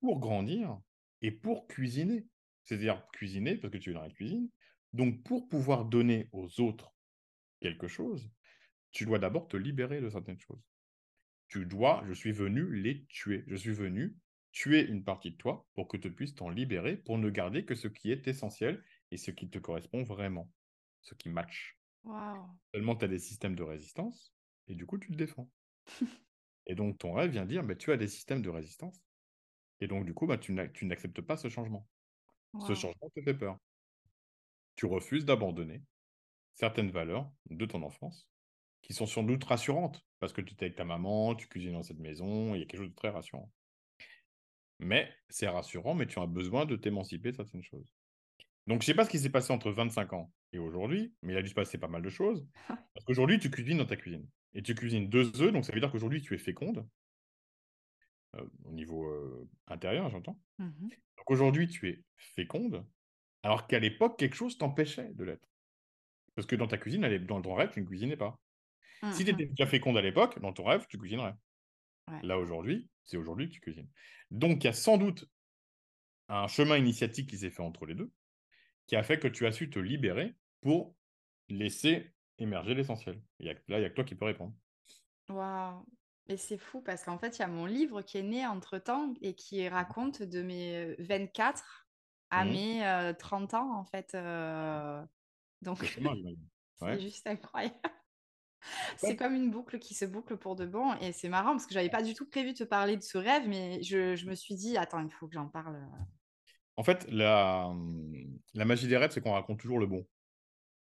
pour grandir et pour cuisiner, c'est-à-dire cuisiner, parce que tu es dans la cuisine, donc pour pouvoir donner aux autres quelque chose, tu dois d'abord te libérer de certaines choses. Tu dois, je suis venu les tuer. Je suis venu tuer une partie de toi pour que tu puisses t'en libérer, pour ne garder que ce qui est essentiel et ce qui te correspond vraiment, ce qui match. Seulement, tu as des systèmes de résistance et du coup, tu te défends. et donc, ton rêve vient dire, bah, tu as des systèmes de résistance. Et donc, du coup, bah, tu n'a- tu n'acceptes pas ce changement. Ce changement te fait peur. Tu refuses d'abandonner certaines valeurs de ton enfance qui sont sans doute rassurantes parce que tu es avec ta maman, tu cuisines dans cette maison, il y a quelque chose de très rassurant. Mais c'est rassurant, mais tu as besoin de t'émanciper de certaines choses. Donc, je sais pas ce qui s'est passé entre 25 ans et aujourd'hui, mais il a dû se passer pas mal de choses. Parce qu'aujourd'hui, tu cuisines dans ta cuisine. Et tu cuisines deux œufs, donc ça veut dire qu'aujourd'hui, tu es féconde. euh, au niveau euh, intérieur, j'entends. Mhm. Donc aujourd'hui, tu es féconde, alors qu'à l'époque, quelque chose t'empêchait de l'être. Parce que dans ta cuisine, elle est- dans ton rêve, tu ne cuisinais pas. Si tu Mhm. étais déjà féconde à l'époque, dans ton rêve, tu cuisinerais. Ouais. Là, aujourd'hui, c'est aujourd'hui que tu cuisines. Donc, il y a sans doute un chemin initiatique qui s'est fait entre les deux, qui a fait que tu as su te libérer pour laisser émerger l'essentiel. Là, il n'y a que toi qui peux répondre. Waouh. Et c'est fou parce qu'en fait, il y a mon livre qui est né entre-temps et qui raconte de mes euh, 24 à Mhm. mes euh, 30 ans, en fait. euh, Donc, c'est Ouais. juste incroyable. Ouais. C'est comme une boucle qui se boucle pour de bon. Et c'est marrant parce que j'avais pas du tout prévu de te parler de ce rêve, mais je, je me suis dit, attends, il faut que j'en parle. En fait, la, la magie des rêves, c'est qu'on raconte toujours le bon.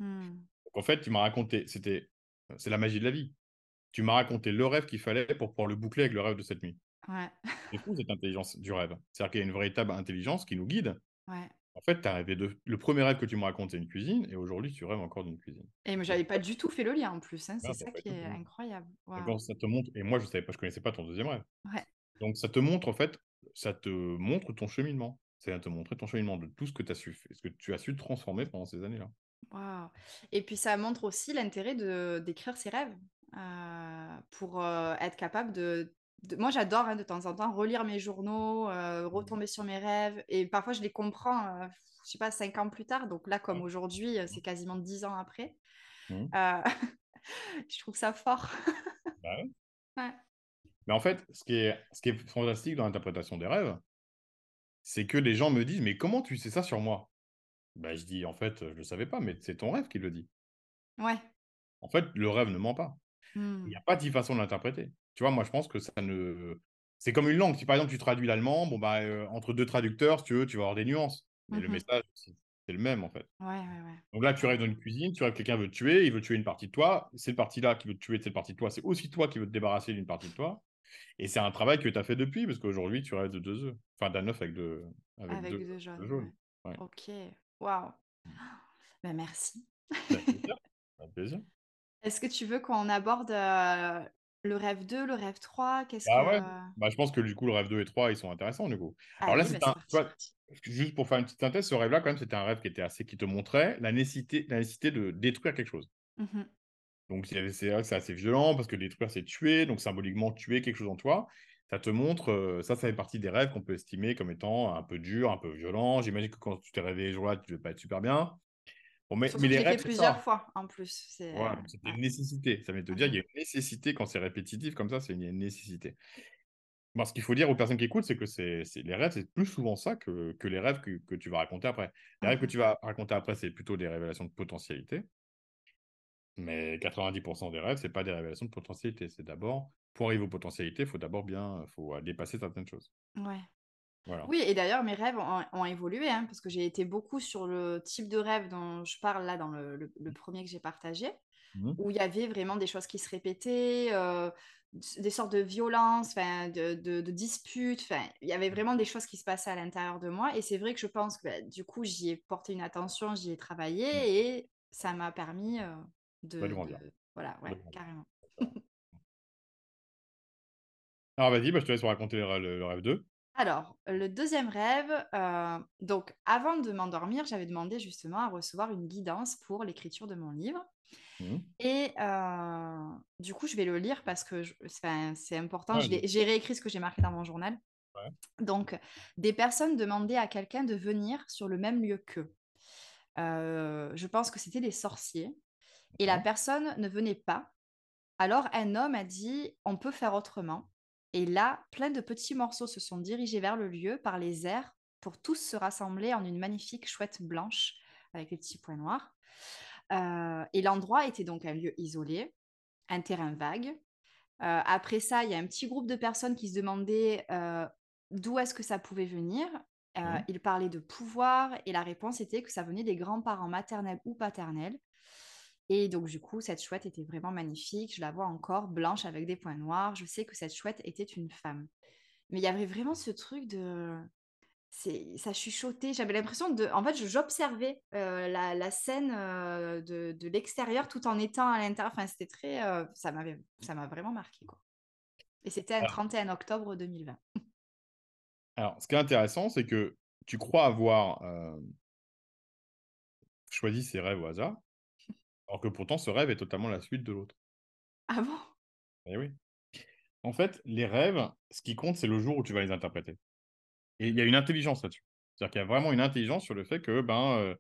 Hmm. Donc, en fait, tu m'as raconté, c'était, c'est la magie de la vie. Tu m'as raconté le rêve qu'il fallait pour pouvoir le boucler avec le rêve de cette nuit. Ouais, C'est fou cette intelligence du rêve. C'est-à-dire qu'il y a une véritable intelligence qui nous guide. ouais. En fait, tu as rêvé de. Le premier rêve que tu me racontes, c'est une cuisine, et aujourd'hui, tu rêves encore d'une cuisine. Et moi, j'avais pas du tout fait le lien en plus. hein, C'est ça qui est incroyable. Ça te montre. Et moi, je savais pas, je connaissais pas ton deuxième rêve. Ouais. Donc, ça te montre, en fait, ça te montre ton cheminement. C'est à te montrer ton cheminement de tout ce que tu as su, ce que tu as su transformer pendant ces années-là. Waouh. Et puis ça montre aussi l'intérêt de d'écrire ses rêves euh, pour euh, être capable de, de- Moi j'adore hein, de temps en temps relire mes journaux, euh, retomber sur mes rêves et parfois je les comprends, je sais pas, cinq ans plus tard. Donc là comme Ouais. aujourd'hui, euh, c'est quasiment dix ans après. Je trouve ça fort. Bah ouais. Ouais. Mais en fait, ce qui est, ce qui est fantastique dans l'interprétation des rêves, c'est que les gens me disent Mais comment tu sais ça sur moi? Bah, je dis: «En fait, je le savais pas», mais c'est ton rêve qui le dit. Ouais. En fait, le rêve ne ment pas. Il y Mmh. a pas 10 façons de l'interpréter. Tu vois, moi, je pense que ça ne c'est comme une langue. Si, par exemple, tu traduis l'allemand, bon, bah, entre 2 traducteurs, si tu veux, tu vas avoir des nuances, mais le Mmh message, c'est le même, en fait. Ouais, ouais, ouais. Donc là, tu rêves dans une cuisine, tu rêves que quelqu'un veut te tuer, il veut tuer une partie de toi. Cette partie-là qui veut te tuer, cette partie de toi, c'est aussi toi qui veux te débarrasser d'une partie de toi et c'est un travail que tu as fait depuis, parce qu'aujourd'hui, tu rêves de 2 œufs, enfin d'un œuf avec 2 avec Avec 2 2 œufs jaunes, jaunes. ouais. Ouais. OK. Waouh! Bah, merci. Plaisir, avec plaisir. Est-ce que tu veux qu'on aborde, heu, le rêve 2, le rêve 3? Qu'est-ce Bah, ouais, bah, je pense que du coup, le rêve 2 et 3, ils sont intéressants, du coup. Alors là, bah, un vois, juste pour faire une petite synthèse, ce rêve-là, quand même, c'était un rêve qui était assez qui te montrait la nécessité la nécessité de détruire quelque chose. Mmh mh. Donc c'est vrai que c'est assez violent parce que détruire, c'est tuer, donc symboliquement, tuer quelque chose en toi. Ça te montre, heu, ça, ça fait partie des rêves qu'on peut estimer comme étant un peu durs, un peu violents. J'imagine que quand tu t'es réveillé jour-là, tu devais pas être super bien. Bon, mais mais les rêves, fait c'est ça. plusieurs fois, en plus. C'est, Voilà, ouais. une nécessité. Ça veut te Mmh dire, il y a une nécessité quand c'est répétitif comme ça, c'est une nécessité. Bon, ce qu'il faut dire aux personnes qui écoutent, c'est que c'est les rêves, c'est plus souvent ça que que les rêves que que tu vas raconter après. Les Mmh rêves que mh. tu vas raconter après, c'est plutôt des révélations de potentialité, mais 90% des rêves, c'est pas des révélations de potentialité. C'est d'abord pour arriver aux potentialités, il faut d'abord bien faut, heu, dépasser certaines choses. Ouais. Voilà. Oui et d'ailleurs mes rêves ont ont évolué, hein, parce que j'ai été beaucoup sur le type de rêve dont je parle là dans le le le 1er que j'ai partagé, Mmh mh. où il y avait vraiment des choses qui se répétaient, heu, s des sortes de violences, de de de disputes, il y avait vraiment des choses qui se passaient à l'intérieur de moi et c'est vrai que je pense que, bah, du coup, j'y ai porté une attention, j'y ai Mmh. travaillé et ça m'a permis, De de voilà, ouais, carrément. Alors vas-y, bah, je te laisse raconter le rê le le rêve 2. Alors, le deuxième rêve, heu, donc avant de m'endormir, j'avais demandé justement à recevoir une guidance pour l'écriture de mon livre Mmh mh. et heu, du coup, je vais le lire parce que c'est important. Ouais, l'ai j'ai réécrit ce que j'ai marqué dans mon journal. Ouais. Donc, des personnes demandaient à quelqu'un de venir sur le même lieu qu'eux. Heu, je pense que c'était des sorciers et la personne ne venait pas. Alors un homme a dit: «On peut faire autrement» et là, plein de petits morceaux se sont dirigés vers le lieu par les airs pour tous se rassembler en une magnifique chouette blanche avec les petits points noirs. Heu et l'endroit était donc un lieu isolé, un terrain vague. Heu, après ça, il y a un petit groupe de personnes qui se demandaient, heu, d'où est-ce que ça pouvait venir. Mmh. ils parlaient de pouvoir et la réponse était que ça venait des grands-parents maternels ou paternels et donc du coup, cette chouette était vraiment magnifique. Je la vois encore blanche avec des points noirs. Je sais que cette chouette était une femme. Mais il y avait vraiment ce truc de c'est ça chuchotait. J'avais l'impression de en fait, j'observais, heu, la la scène, heu, de de l'extérieur tout en étant à l'intérieur. Enfin, c'était très, heu, ça m'avait ça m'a vraiment marqué quoi et c'était un Alors 31 octobre 2020. alors, ce qui est intéressant, c'est que tu crois avoir, choisi ces rêves au hasard, alors que pourtant ce rêve est totalement la suite de l'autre. Ah bon? Eh oui. En fait, les rêves, ce qui compte, c'est le jour où tu vas les interpréter et il y a une intelligence là-dessus. C'est-à-dire qu'il y a vraiment une intelligence sur le fait que, ben,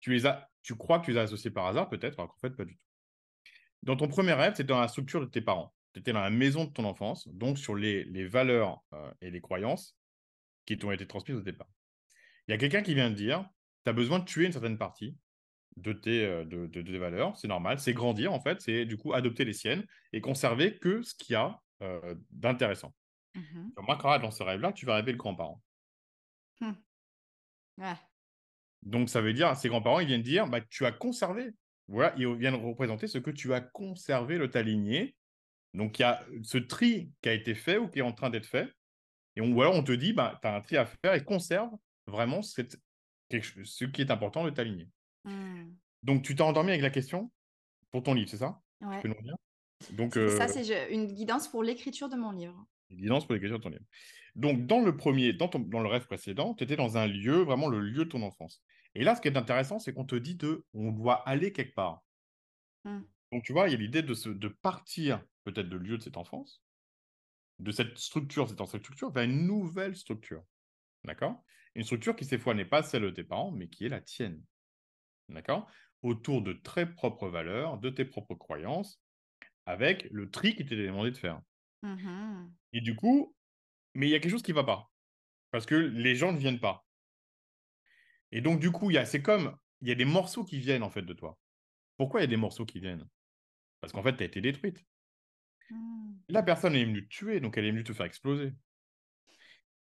tu les as tu crois que tu les as associés par hasard peut-être, alors qu'en fait pas du tout. Dans ton premier rêve, tu étais dans la structure de tes parents. Tu étais dans la maison de ton enfance, donc sur les les valeurs, et les croyances qui t'ont été transmises au départ. Il y a quelqu'un qui vient te dire: «Tu as besoin de tuer une certaine partie de tes, heu, de de de tes valeurs, c'est normal». C'est grandir en fait, c'est du coup adopter les siennes et conserver que ce qu'il y a, heu, d'intéressant. Mmh Remarqueras dans ce rêve-là, tu vas rêver le grand-parent. Ouais. Donc ça veut dire, ces grands-parents, ils viennent dire: «Bah, tu as conservé». Voilà, ils viennent représenter ce que tu as conservé de ta lignée. Donc il y a ce tri qui a été fait ou qui est en train d'être fait et on ou alors on te dit: «Bah, tu as un tri à faire et conserve vraiment cette quelque ch ce qui est important de ta lignée». Mmh. Donc tu t'es endormi avec la question pour ton livre, c'est ça? Tu Ouais. peux nous redire? Donc ça, c'est je une guidance pour l'écriture de mon livre. guidance pour l'écriture de ton livre. Donc dans le premier, dans ton dans le rêve précédent, tu étais dans un lieu, vraiment le lieu de ton enfance et là, ce qui est intéressant, c'est qu'on te dit de on doit aller quelque part. Mmh. Donc tu vois, il y a l'idée de se de partir peut-être de lieu de cette enfance, de cette structure, cette ancienne structure, vers une nouvelle structure, d'accord? Une structure qui, cette fois, n'est pas celle de tes parents, mais qui est la tienne, d'accord? Autour de très propres valeurs, de tes propres croyances, avec le tri qui t'était demandé de faire. Mmh Et du coup mais il y a quelque chose qui ne va pas, parce que les gens ne viennent pas. Et donc, du coup, c'est comme, il y a des morceaux qui viennent en fait de toi. Pourquoi il y a des morceaux qui viennent? Parce qu'en fait, tu as été détruite. Hmm. La personne est venue te tuer, donc elle est venue te faire exploser.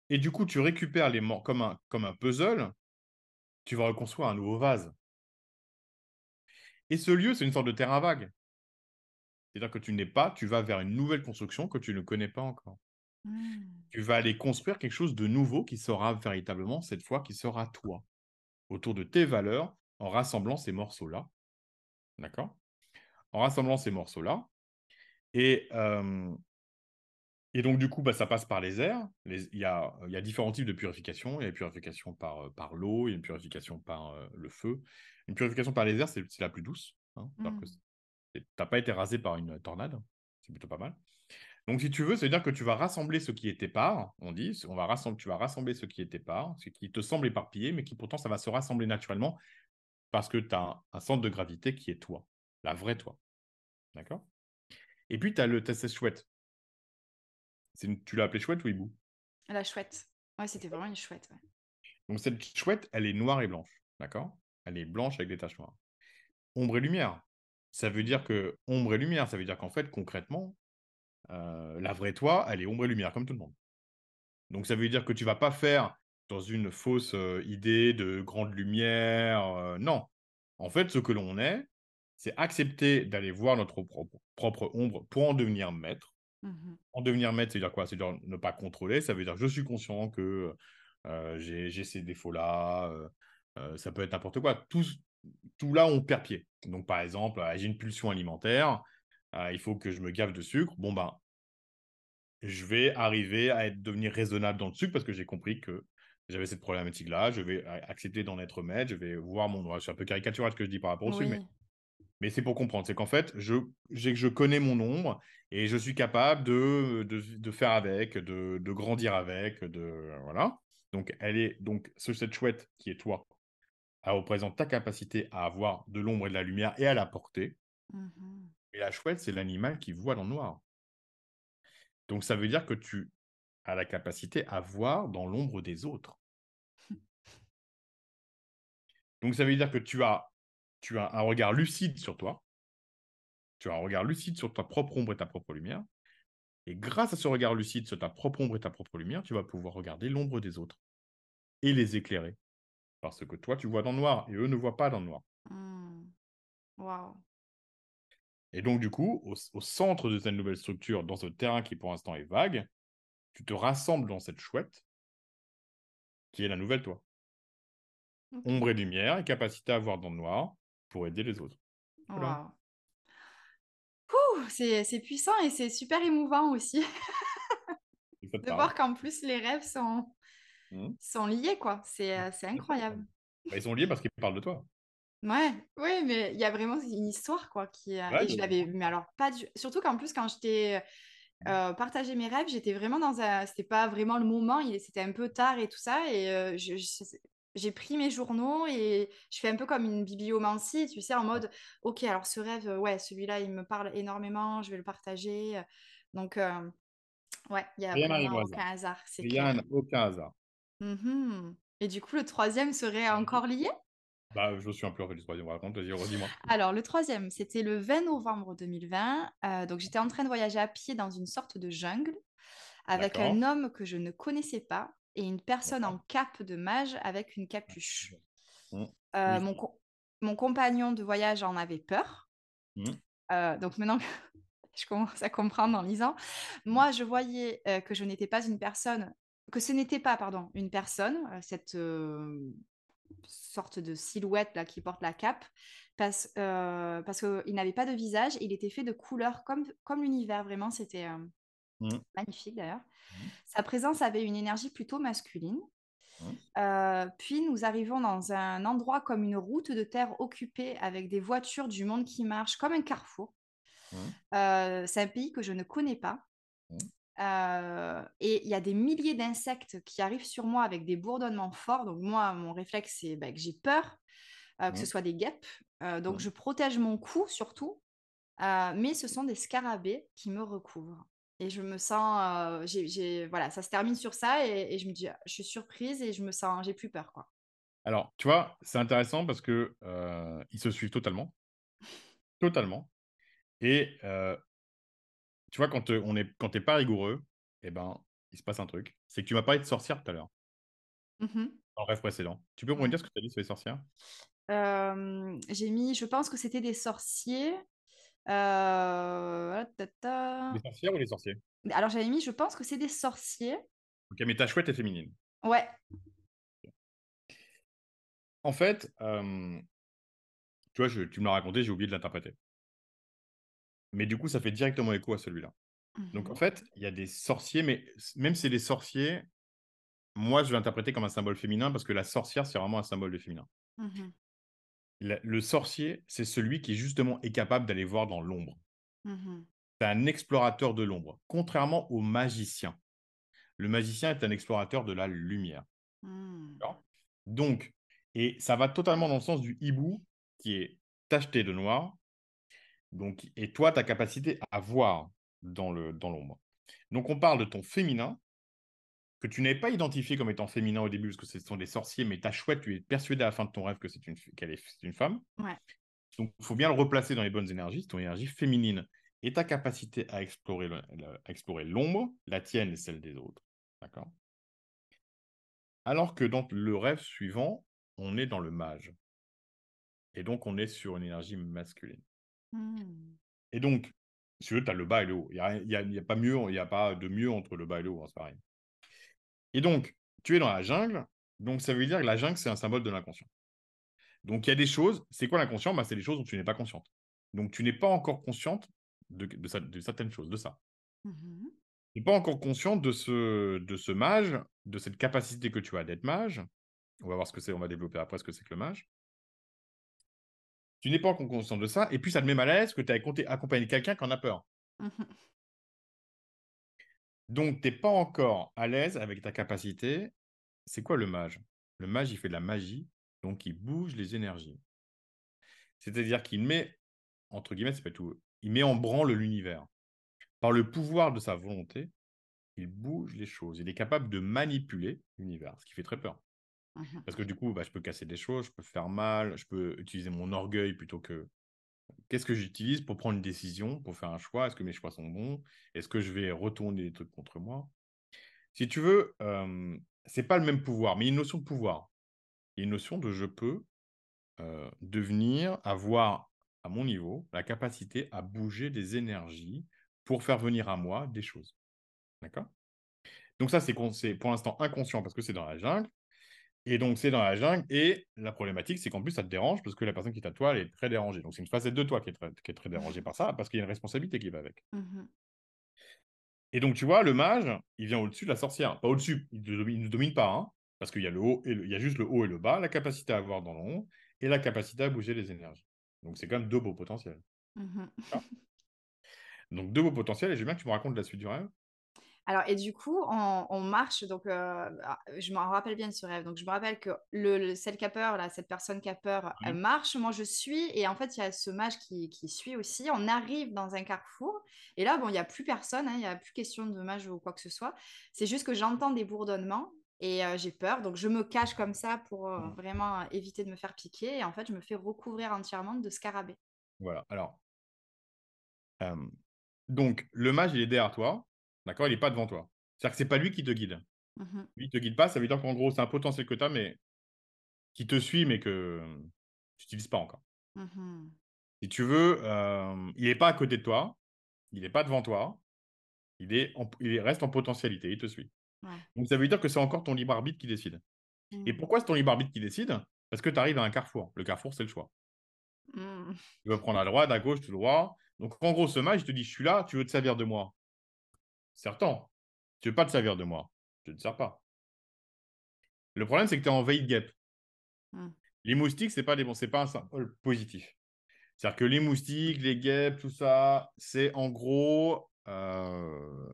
Et du coup, tu récupères les morceaux comme un, comme un puzzle, tu vas reconstruire un nouveau vase. Et ce lieu, c'est une sorte de terrain vague. C'est-à-dire que tu n'es pas, tu vas vers une nouvelle construction que tu ne connais pas encore. Hmm. Tu vas aller construire quelque chose de nouveau qui sera véritablement, cette fois, qui sera toi, autour de tes valeurs, en rassemblant ces morceaux-là. D'accord? En rassemblant ces morceaux-là. Et, euh, et donc, du coup, bah, ça passe par les airs. Il y, a, il y a différents types de purification. Il y a une purification par, euh, par l'eau, il y a une purification par euh, le feu. Une purification par les airs, c'est la plus douce. Hein, Mm. tu n'as pas été rasé par une tornade. C'est plutôt pas mal. Donc, si tu veux, ça veut dire que tu vas rassembler ce qui était part, on dit, on va rassembler, tu vas rassembler ce qui était part, ce qui te semble éparpillé, mais qui pourtant, ça va se rassembler naturellement parce que tu as un, un centre de gravité qui est toi, la vraie toi. D'accord? Et puis, tu as le test chouette. Une- Tu l'as appelé chouette ou hibou La chouette. Ouais, c'était vraiment une chouette. ouais. Donc, cette chouette, elle est noire et blanche. D'accord? Elle est blanche avec des taches noires. Ombre et lumière. Ça veut dire que ombre et lumière, ça veut dire qu'en fait, concrètement, euh, la vraie toi, elle est ombre et lumière, comme tout le monde. Donc, ça veut dire que tu vas pas faire dans une fausse euh, idée de grande lumière. euh, non. En fait, ce que l'on est, c'est accepter d'aller voir notre propre, propre ombre pour en devenir maître. Mhm. En devenir maître, c'est dire quoi? C'est dire ne pas contrôler. Ça veut dire je suis conscient que euh, j'ai j'ai ces défauts-là. Euh, ça peut être n'importe quoi. Tout, tout là, on perd pied. Donc, par exemple, j'ai une pulsion alimentaire. euh, il faut que je me gave de sucre. Bon, ben, je vais arriver à être, devenir raisonnable dans le sucre parce que j'ai compris que j'avais cette problématique-là. Je vais accepter d'en être maître. Je vais voir mon. C'est un peu caricatural ce que je dis par rapport au sucre, mais mais c'est pour comprendre. C'est qu'en fait, je, je connais mon ombre et je suis capable de, de, de faire avec, de, de grandir avec, de voilà. Donc, elle est donc ce- cette chouette qui est toi. Elle représente ta capacité à avoir de l'ombre et de la lumière et à la porter. Mhm. Et la chouette, c'est l'animal qui voit dans le noir. Donc, ça veut dire que tu as la capacité à voir dans l'ombre des autres. Donc, ça veut dire que tu as, tu as un regard lucide sur toi. Tu as un regard lucide sur ta propre ombre et ta propre lumière. Et grâce à ce regard lucide sur ta propre ombre et ta propre lumière, tu vas pouvoir regarder l'ombre des autres et les éclairer. Parce que toi, tu vois dans le noir et eux ne voient pas dans le noir. Hmm. Waouh. Et donc, du coup, au, au centre de cette nouvelle structure, dans ce terrain qui pour l'instant est vague, tu te rassembles dans cette chouette qui est la nouvelle toi. Ombre et lumière et capacité à voir dans le noir pour aider les autres. Voilà. Ouh, C'est puissant et c'est super émouvant aussi de voir qu'en plus les rêves sont, Mhm. sont liés, quoi. C'est c'est incroyable. Bah, Ils sont liés parce qu'ils parlent de toi. Ouais, ouais, mais il y a vraiment une histoire, quoi, qui... Ouais, et je l'avais... Mais alors, pas du... Surtout qu'en plus, quand je t'ai euh, partagé mes rêves, j'étais vraiment dans un... C'était pas vraiment le moment, il... c'était un peu tard et tout ça, et euh, je- je- j'ai pris mes journaux et je fais un peu comme une bibliomancie, tu sais, en mode, ok, alors ce rêve, ouais, celui-là, il me parle énormément, je vais le partager. Donc, euh, ouais, il y a Rien vraiment aucun hasard, Rien, clair. aucun hasard. Mhm. Et du coup, le troisième serait encore lié? Bah, je suis un peu en fait du troisième raconte, vas-y, redis-moi. Alors, le troisième, c'était le 20 novembre 2020. Euh, donc, j'étais en train de voyager à pied dans une sorte de jungle avec D'accord. un homme que je ne connaissais pas et une personne en cape de mage avec une capuche. Mm. Euh, mon, co- mon compagnon de voyage en avait peur. Mm. Euh, donc, maintenant que je commence à comprendre en lisant, moi, je voyais euh, que je n'étais pas une personne, que ce n'était pas, pardon, une personne, euh, cette euh, sorte de silhouette là qui porte la cape, parce, euh, parce qu'il n'avait pas de visage, il était fait de couleurs comme, comme l'univers, vraiment, c'était euh, Mm. magnifique d'ailleurs. Mm. Sa présence avait une énergie plutôt masculine. Mm. Euh, puis nous arrivons dans un endroit comme une route de terre occupée avec des voitures du monde qui marchent comme un carrefour. C'est un pays que je ne connais pas. Euh, et il y a des milliers d'insectes qui arrivent sur moi avec des bourdonnements forts. Donc moi, mon réflexe, c'est bah, que j'ai peur, euh, que ce soit des guêpes. Euh, donc je protège mon cou surtout. Mais ce sont des scarabées qui me recouvrent. Et je me sens, voilà, ça se termine sur ça et, et je me dis, je suis surprise et je me sens, j'ai plus peur, quoi. Alors, tu vois, c'est intéressant parce que ils se suivent totalement. Totalement. Et tu vois, quand, on est, quand t'es pas rigoureux, eh ben, il se passe un truc. C'est que tu m'as parlé de sorcière tout à l'heure, Mhm. dans le rêve précédent. Tu peux me redire ce que tu as dit sur les sorcières? Euh, j'ai mis, je pense que c'était des sorciers. Euh, ta, ta. Les sorcières ou les sorciers? Alors j'avais mis, je pense que c'est des sorciers. Ok, mais ta chouette est féminine. Ouais. En fait, euh, tu vois, je- tu me l'as raconté, j'ai oublié de l'interpréter. Mais du coup, ça fait directement écho à celui-là. Donc, en Mhm. fait, il y a des sorciers, mais même si c'est des sorciers, moi, je vais l'interpréter comme un symbole féminin parce que la sorcière, c'est vraiment un symbole de féminin. La- le sorcier, c'est celui qui, justement, est capable d'aller voir dans l'ombre. Mhm. C'est un explorateur de l'ombre, contrairement au magicien. Le magicien est un explorateur de la lumière. Donc, et ça va totalement dans le sens du hibou qui est tacheté de noir. Donc, et toi, ta capacité à voir dans le dans l'ombre. Donc, on parle de ton féminin que tu n'avais pas identifié comme étant féminin au début parce que ce sont des sorciers, mais ta chouette, tu es persuadé à la fin de ton rêve que c'est une qu'elle est, c'est une femme. Ouais. Donc, il faut bien le replacer dans les bonnes énergies, c'est ton énergie féminine et ta capacité à explorer le- le- à explorer l'ombre, la tienne et celle des autres. D'accord? Alors que dans le rêve suivant, on est dans le mage. Et donc, on est sur une énergie masculine. Mhm. Et donc, si tu veux, tu as le bas et le haut. Il n'y a, rien- il y a, il y a pas mieux, il y a pas de mieux entre le bas et le haut, hein, c'est pareil. Et donc, tu es dans la jungle, donc ça veut dire que la jungle, c'est un symbole de l'inconscient. Donc, il y a des choses, c'est quoi l'inconscient? Bah, C'est des choses dont tu n'es pas consciente. Donc, tu n'es pas encore consciente de, de, ça- de certaines choses, de ça. Mhm. Tu n'es pas encore consciente de ce, de ce mage, de cette capacité que tu as d'être mage. On va voir ce que c'est, on va développer après ce que c'est que le mage. Tu n'es pas encore consciente de ça, et puis ça te met mal à l'aise que tu as accompagné quelqu'un qui en a peur. Donc, tu n'es pas encore à l'aise avec ta capacité. C'est quoi le mage? Le mage, il fait de la magie, donc il bouge les énergies. C'est-à-dire qu'il met, entre guillemets, c'est pas tout, il met en branle l'univers. Par le pouvoir de sa volonté, il bouge les choses. Il est capable de manipuler l'univers, ce qui fait très peur. Mhm. Parce que du coup, bah, je peux casser des choses, je peux faire mal, je peux utiliser mon orgueil plutôt que. Qu'est-ce que j'utilise pour prendre une décision, pour faire un choix? Est-ce que mes choix sont bons? Est-ce que je vais retourner des trucs contre moi? Si tu veux, euh, c'est pas le même pouvoir, mais une notion de pouvoir. Il y a une notion de je peux devenir, avoir à mon niveau la capacité à bouger des énergies pour faire venir à moi des choses. D'accord? Donc ça, c'est pour l'instant inconscient parce que c'est dans la jungle. Et donc, c'est dans la jungle. Et la problématique, c'est qu'en plus, ça te dérange parce que la personne qui est à toi, elle est très dérangée. Donc, c'est une facette de toi qui est très, qui est très dérangée par ça parce qu'il y a une responsabilité qui va avec. Mhm. Et donc, tu vois, le mage, il vient au-dessus de la sorcière. Pas au-dessus, il ne domine, pas. hein, parce qu'il y a le haut et le- il y a juste le haut et le bas, la capacité à voir dans l'ombre et la capacité à bouger les énergies. Donc, c'est quand même deux beaux potentiels. Mhm. Donc, deux beaux potentiels. Et j'aime bien que tu me racontes la suite du rêve. Alors, et du coup, on, on marche, donc euh, ah, je me rappelle bien de ce rêve. Donc, je me rappelle que le, le celle qui a peur, là, cette personne qui a peur, elle Oui. marche, moi je suis, et en fait, il y a ce mage qui, qui suit aussi. On arrive dans un carrefour, et là, bon, il n'y a plus personne, hein, il n'y a plus question de mage ou quoi que ce soit. C'est juste que j'entends des bourdonnements, et euh, j'ai peur, donc je me cache comme ça pour euh, Mhm. vraiment éviter de me faire piquer, et en fait, je me fais recouvrir entièrement de scarabée. Voilà. Alors, donc, le mage, il est derrière toi. D'accord Il n'est pas devant toi. C'est-à-dire que c'est pas lui qui te guide. Mhm. Lui, il te guide pas. Ça veut dire qu'en gros, c'est un potentiel que tu as, mais qui te suit, mais que tu n'utilises pas encore. Mhm. Si tu veux, euh, il n'est pas à côté de toi. Il n'est pas devant toi. Il, est en- il reste en potentialité. Il te suit. Ouais. Donc, ça veut dire que c'est encore ton libre arbitre qui décide. Et pourquoi c'est ton libre arbitre qui décide? Parce que tu arrives à un carrefour. Le carrefour, c'est le choix. Tu veux prendre à droite, à gauche, tout droit. Donc, en gros, ce mage, il te dit Je suis là, tu veux te servir de moi. Certain. Tu veux pas te servir de moi. Je ne te sers pas. Le problème, c'est que tu es en veille de guêpe. Mm. Les moustiques, c'est pas des pas un symbole positif. C'est-à-dire que les moustiques, les guêpes, tout ça, c'est en gros, euh,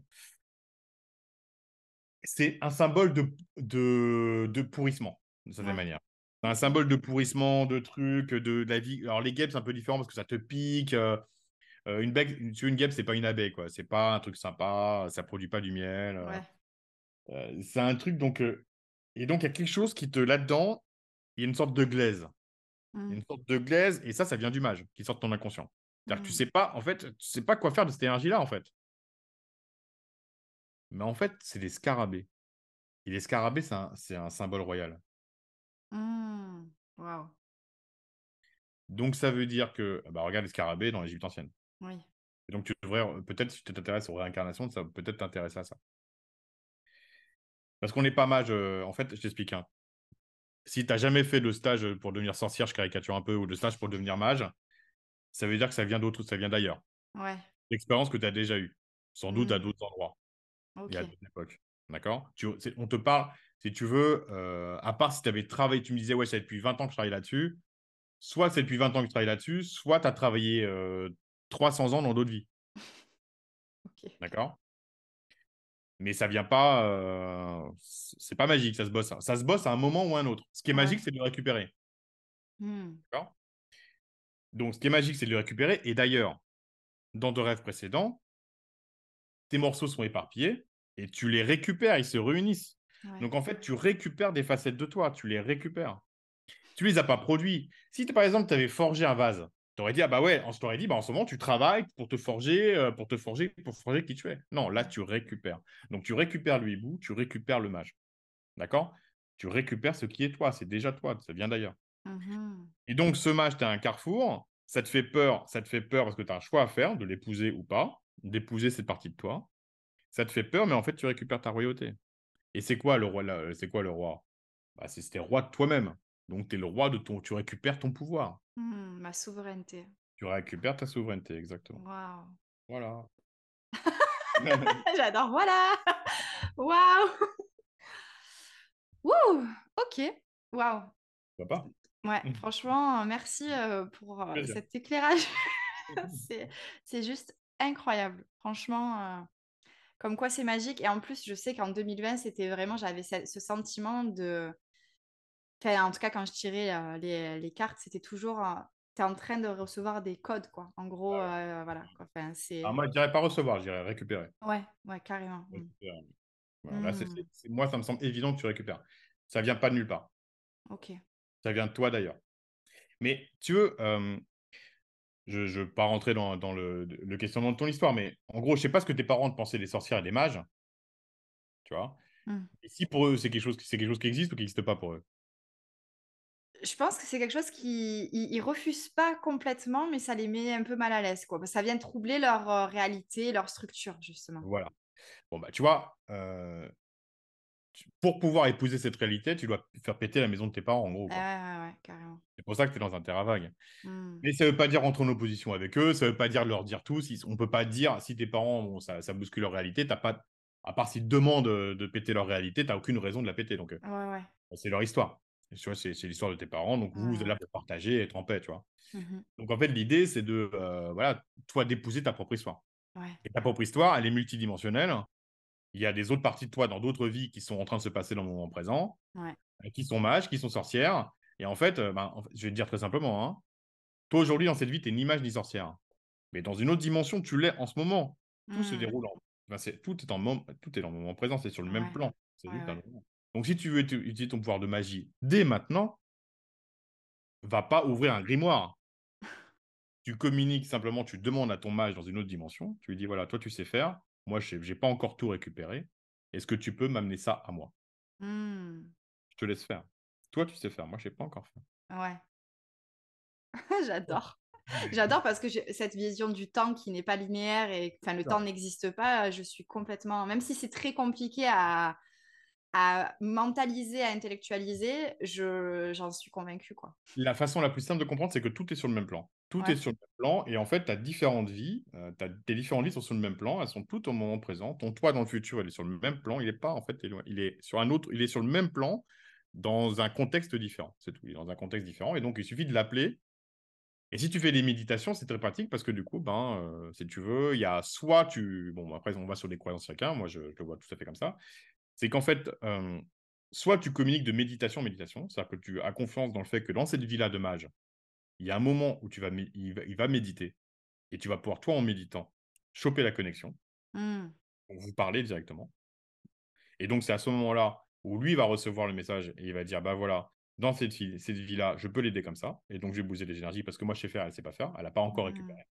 c'est un symbole de, de, de pourrissement, de certaine Ouais. manière. C'est un symbole de pourrissement, de trucs, de, de la vie. Alors, les guêpes, c'est un peu différent parce que ça te pique. euh, euh, une, bec- une, une guêpe, c'est pas une abeille, quoi. C'est pas un truc sympa, ça produit pas du miel. euh, Ouais. euh, c'est un truc, donc. euh, et donc, il y a quelque chose qui te, là-dedans, il y a une sorte de glaise. Mmh. une sorte de glaise, et ça, ça vient du mage, qui sort de ton inconscient. C'est-à-dire que tu Mmh. sais pas, en fait, tu sais pas quoi faire de cette énergie-là, en fait. Mais en fait, c'est des scarabées. Et les scarabées, c'est un, un symbole royal. Mmh. Waouh. Donc, ça veut dire que, bah, regarde les scarabées dans l'Égypte ancienne. Oui. Et donc, tu devrais, euh, peut-être, si tu t'intéresses aux réincarnations, ça peut peut-être t'intéresser à ça. Parce qu'on n'est pas mage, euh, en fait, je t'explique. hein. Si tu n'as jamais fait de stage pour devenir sorcière, je caricature un peu, ou de stage pour devenir mage, ça veut dire que ça vient d'autre, ça vient d'ailleurs. Ouais. L'expérience que tu as déjà eue, sans doute à Mmh. d'autres endroits. Et à d'autres époques. D'accord? On te parle, si tu veux, euh, à part si tu avais travaillé, tu me disais, ouais, ça fait depuis 20 ans que je travaille là-dessus, soit c'est depuis 20 ans que je travaille là-dessus, soit tu as travaillé euh, 300 ans dans d'autres vies. Ok. D'accord? Mais ça vient pas. euh, c'est pas magique, ça se bosse. Ça se bosse à un moment ou à un autre. Ce qui est Ouais. magique, c'est de le récupérer. Mmh. D'accord? Donc, ce qui est magique, c'est de le récupérer. Et d'ailleurs, dans de rêves précédents, tes morceaux sont éparpillés et tu les récupères, ils se réunissent. Ouais. Donc, en fait, tu récupères des facettes de toi, tu les récupères. Tu les as pas produits. Si, par exemple, tu avais forgé un vase, tu aurais dit, ah bah ouais, je t'aurais dit, bah, en ce moment, tu travailles pour te forger, euh, pour te forger, pour forger qui tu es. Non, là, tu récupères. Donc, tu récupères le hibou, tu récupères le mage. D'accord? Tu récupères ce qui est toi, c'est déjà toi, ça vient d'ailleurs. Mhm. Et donc, ce mage, tu as un carrefour, ça te fait peur, ça te fait peur parce que tu as un choix à faire, de l'épouser ou pas, d'épouser cette partie de toi. Ça te fait peur, mais en fait, tu récupères ta royauté. Et c'est quoi le roi là, C'est quoi le roi? Bah, C'est c'était roi de toi-même. Donc, tu es le roi de ton. Tu récupères ton pouvoir. Mmh, ma souveraineté. Tu récupères ta souveraineté, exactement. Waouh. Voilà. J'adore. Voilà. Waouh. Wouh. Ok. Waouh. Papa Ouais, franchement, merci euh, pour euh, cet éclairage. c'est, c'est juste incroyable. Franchement, euh, comme quoi c'est magique. Et en plus, je sais qu'en 2020, c'était vraiment, j'avais ce, ce sentiment de. En tout cas, quand je tirais euh, les, les cartes, c'était toujours. tu es en train de recevoir des codes, quoi. En gros, euh, voilà. Quoi. Enfin. Alors, moi, je dirais pas recevoir, je dirais récupérer. Ouais, ouais, carrément. Mm. Récupérer. Voilà, là, c'est- Mm. c'est- c'est- moi, ça me semble évident que tu récupères. Ça vient pas de nulle part. Ok. Ça vient de toi d'ailleurs. Mais tu veux, euh, je ne veux pas rentrer dans, dans le, le questionnement de ton histoire, mais en gros, je sais pas ce que tes parents te pensaient des sorcières et des mages. Tu vois? Mm. Et si pour eux, c'est quelque, chose, quelque chose qui existe ou qui n'existe pas pour eux? Je pense que c'est quelque chose qui ils, ils refusent pas complètement, mais ça les met un peu mal à l'aise, quoi. Ça vient troubler leur euh, réalité, leur structure, justement. Voilà. Bon, bah, tu vois, euh, tu- pour pouvoir épouser cette réalité, tu dois faire péter la maison de tes parents, en gros. Quoi. ouais, ouais, carrément. C'est pour ça que tu es dans un terrain vague. Mm. Mais ça ne veut pas dire rentrer en opposition avec eux, ça ne veut pas dire leur dire tout. Si, on ne peut pas dire, si tes parents, bon, ça, ça bouscule leur réalité, t'as pas, à part s'ils te demandent euh, de péter leur réalité, tu n'as aucune raison de la péter. Donc, euh, Ouais, ouais. c'est leur histoire. Et tu vois, c'est l'histoire de tes parents, donc vous, vous êtes là pour partager et être en paix, tu vois. Mhm. Donc, en fait, l'idée, c'est de, euh, voilà, toi, d'épouser ta propre histoire. Ouais. Et ta propre histoire, elle est multidimensionnelle. Il y a des autres parties de toi dans d'autres vies qui sont en train de se passer dans le moment présent, Ouais. euh, qui sont mages, qui sont sorcières. Et en fait, euh, ben, en fait, je vais te dire très simplement, hein, toi aujourd'hui dans cette vie, tu ni mage ni sorcière. Mais dans une autre dimension, tu l'es en ce moment. Tout se Mm. déroule en. enfin, c'est- tout, est en mom- tout est dans le moment présent, c'est sur le même plan. C'est juste un moment. Donc si tu veux uti- utiliser ton pouvoir de magie dès maintenant, va pas ouvrir un grimoire. tu communiques simplement, tu demandes à ton mage dans une autre dimension, tu lui dis voilà, toi tu sais faire, moi je n'ai pas encore tout récupéré. Est-ce que tu peux m'amener ça à moi? Mm. Je te laisse faire. Toi tu sais faire, moi je sais pas encore faire. Ouais. J'adore. J'adore parce que cette vision du temps qui n'est pas linéaire et enfin le temps n'existe pas. Je suis complètement, même si c'est très compliqué à, à mentaliser, à intellectualiser, je j'en suis convaincue quoi. La façon la plus simple de comprendre, c'est que tout est sur le même plan. Tout Ouais. est sur le même plan. Et en fait, tu as différentes vies. euh, tes différentes vies sont sur le même plan. Elles sont toutes au moment présent. Ton toi dans le futur, il est sur le même plan. Il n'est pas, en fait, il est sur un autre. Il est sur le même plan dans un contexte différent. C'est tout. Il est dans un contexte différent. Et donc, il suffit de l'appeler. Et si tu fais des méditations, c'est très pratique parce que du coup, ben, euh, si tu veux, il y a soit tu. Bon, après, on va sur des croyances chacun. Moi, je, je le vois tout à fait comme ça. C'est qu'en fait, euh, soit tu communiques de méditation en méditation, c'est-à-dire que tu as confiance dans le fait que dans cette vie-là de mage, il y a un moment où tu vas, il, va, il va méditer et tu vas pouvoir, toi, en méditant, choper la connexion, Mm. pour vous parler directement. Et donc, c'est à ce moment-là où lui va recevoir le message et il va dire, bah voilà, dans cette, cette vie-là, je peux l'aider comme ça. Et donc, je vais bouger les énergies parce que moi, je sais faire, elle ne sait pas faire. Elle n'a pas encore Mmh. récupéré.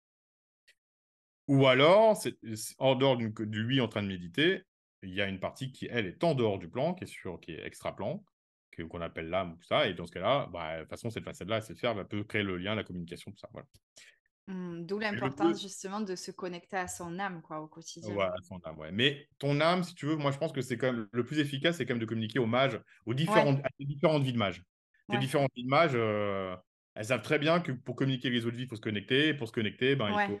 Ou alors, c'est en dehors de lui en train de méditer, il y a une partie qui, elle, est en dehors du plan, qui est, sur, qui est extra-plan, qu'on appelle l'âme ou tout ça. Et dans ce cas-là, bah, de toute façon, cette facette-là, c'est faire, elle peut créer le lien, la communication, tout ça. Voilà. Mmh, D'où l'importance justement de se connecter à son âme quoi, au quotidien. Voilà, son âme, ouais. Mais ton âme, si tu veux, moi je pense que c'est quand même le plus efficace, c'est quand même de communiquer aux mages, aux différentes, à tes différentes vies de mages. Tes Ouais. différentes vies de mages, euh, elles savent très bien que pour communiquer avec les autres vies, il faut se connecter. Et pour se connecter, ben, Ouais. il faut.